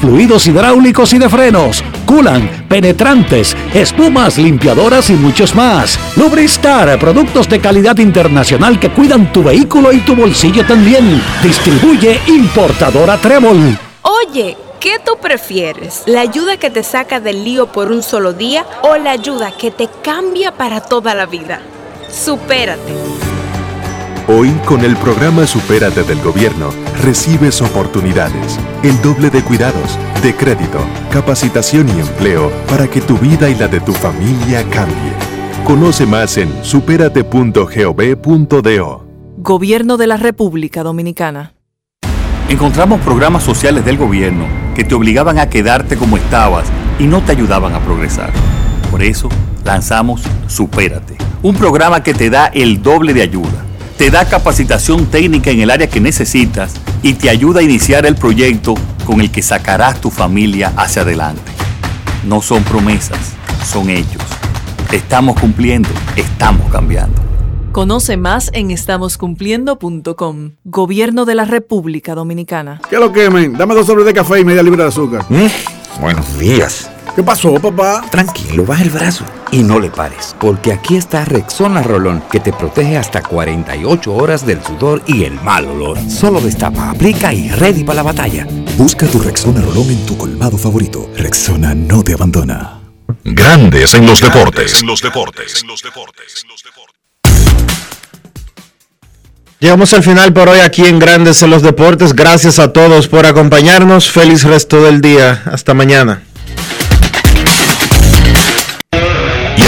fluidos hidráulicos y de frenos, culan, penetrantes, espumas, limpiadoras y muchos más. Lubristar, productos de calidad internacional que cuidan tu vehículo y tu bolsillo también. Distribuye importadora Trébol. Oye, ¿qué tú prefieres? ¿La ayuda que te saca del lío por un solo día o la ayuda que te cambia para toda la vida? Supérate. Hoy, con el programa Supérate del Gobierno, recibes oportunidades, el doble de cuidados, de crédito, capacitación y empleo para que tu vida y la de tu familia cambie. Conoce más en superate.gov.do. Gobierno de la República Dominicana. encontramos programas sociales del gobierno que te obligaban a quedarte como estabas y no te ayudaban a progresar. Por eso lanzamos Supérate, un programa que te da el doble de ayuda. Te da capacitación técnica en el área que necesitas y te ayuda a iniciar el proyecto con el que sacarás tu familia hacia adelante. No son promesas, son hechos. Estamos cumpliendo, estamos cambiando. Conoce más en estamoscumpliendo.com. Gobierno de la República Dominicana. ¿Qué lo quemen? Dame dos sobres de café y media libra de azúcar. Buenos días. ¿Qué pasó, papá? Tranquilo, baja el brazo y no le pares, porque aquí está Rexona Rolón, que te protege hasta 48 horas del sudor y el mal olor. Solo destapa, aplica y ready para la batalla. Busca tu Rexona Rolón en tu colmado favorito. Rexona no te abandona. Grandes en los deportes. En los deportes. Llegamos al final por hoy aquí en Grandes en los Deportes. Gracias a todos por acompañarnos. Feliz resto del día. Hasta mañana.